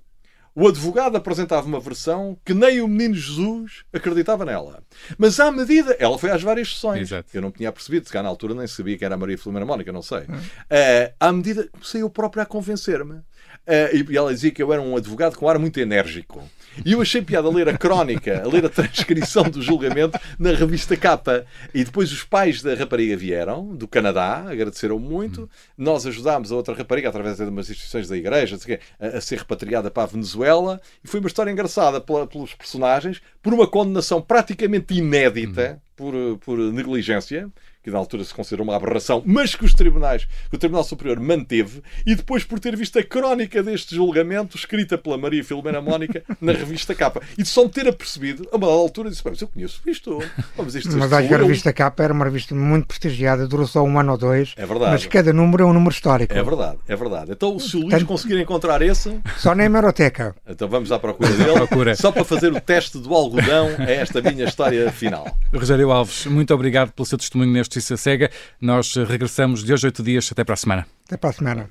o advogado apresentava uma versão que nem o menino Jesus acreditava nela. Mas à medida. Ela foi às várias sessões. Exato. Eu não tinha percebido, se cá na altura nem sabia que era a Maria Filomena Mónica, não sei. Hum. Uh, à medida. Comecei eu próprio a convencer-me. Uh, e ela dizia que eu era um advogado com ar muito enérgico. E eu achei piada a ler a crónica, a ler a transcrição do julgamento na revista Capa. E depois os pais da rapariga vieram, do Canadá, agradeceram muito. Nós ajudámos a outra rapariga, através de umas instituições da igreja, a, ser repatriada para a Venezuela. E foi uma história engraçada pelos personagens, por uma condenação praticamente inédita por, por negligência que na altura se considerou uma aberração, mas que os tribunais, que o Tribunal Superior manteve, e depois por ter visto a crónica deste julgamento, escrita pela Maria Filomena Mónica, na revista Capa. E de só me ter apercebido, a uma altura, disse: Mas eu conheço isto. Vamos, isto mas acho que a revista Capa era uma revista muito prestigiada, durou só um ano ou dois. É verdade. Mas cada número é um número histórico. É verdade, é verdade. Então, se o Luís Tanto... conseguir encontrar esse. Só na hemeroteca. Então vamos à procura dele. procura. Só para fazer o teste do algodão, é esta minha história final. Rogério Alves, muito obrigado pelo seu testemunho neste Justiça Cega. Nós regressamos de hoje a oito dias. Até para a semana. Até para a semana.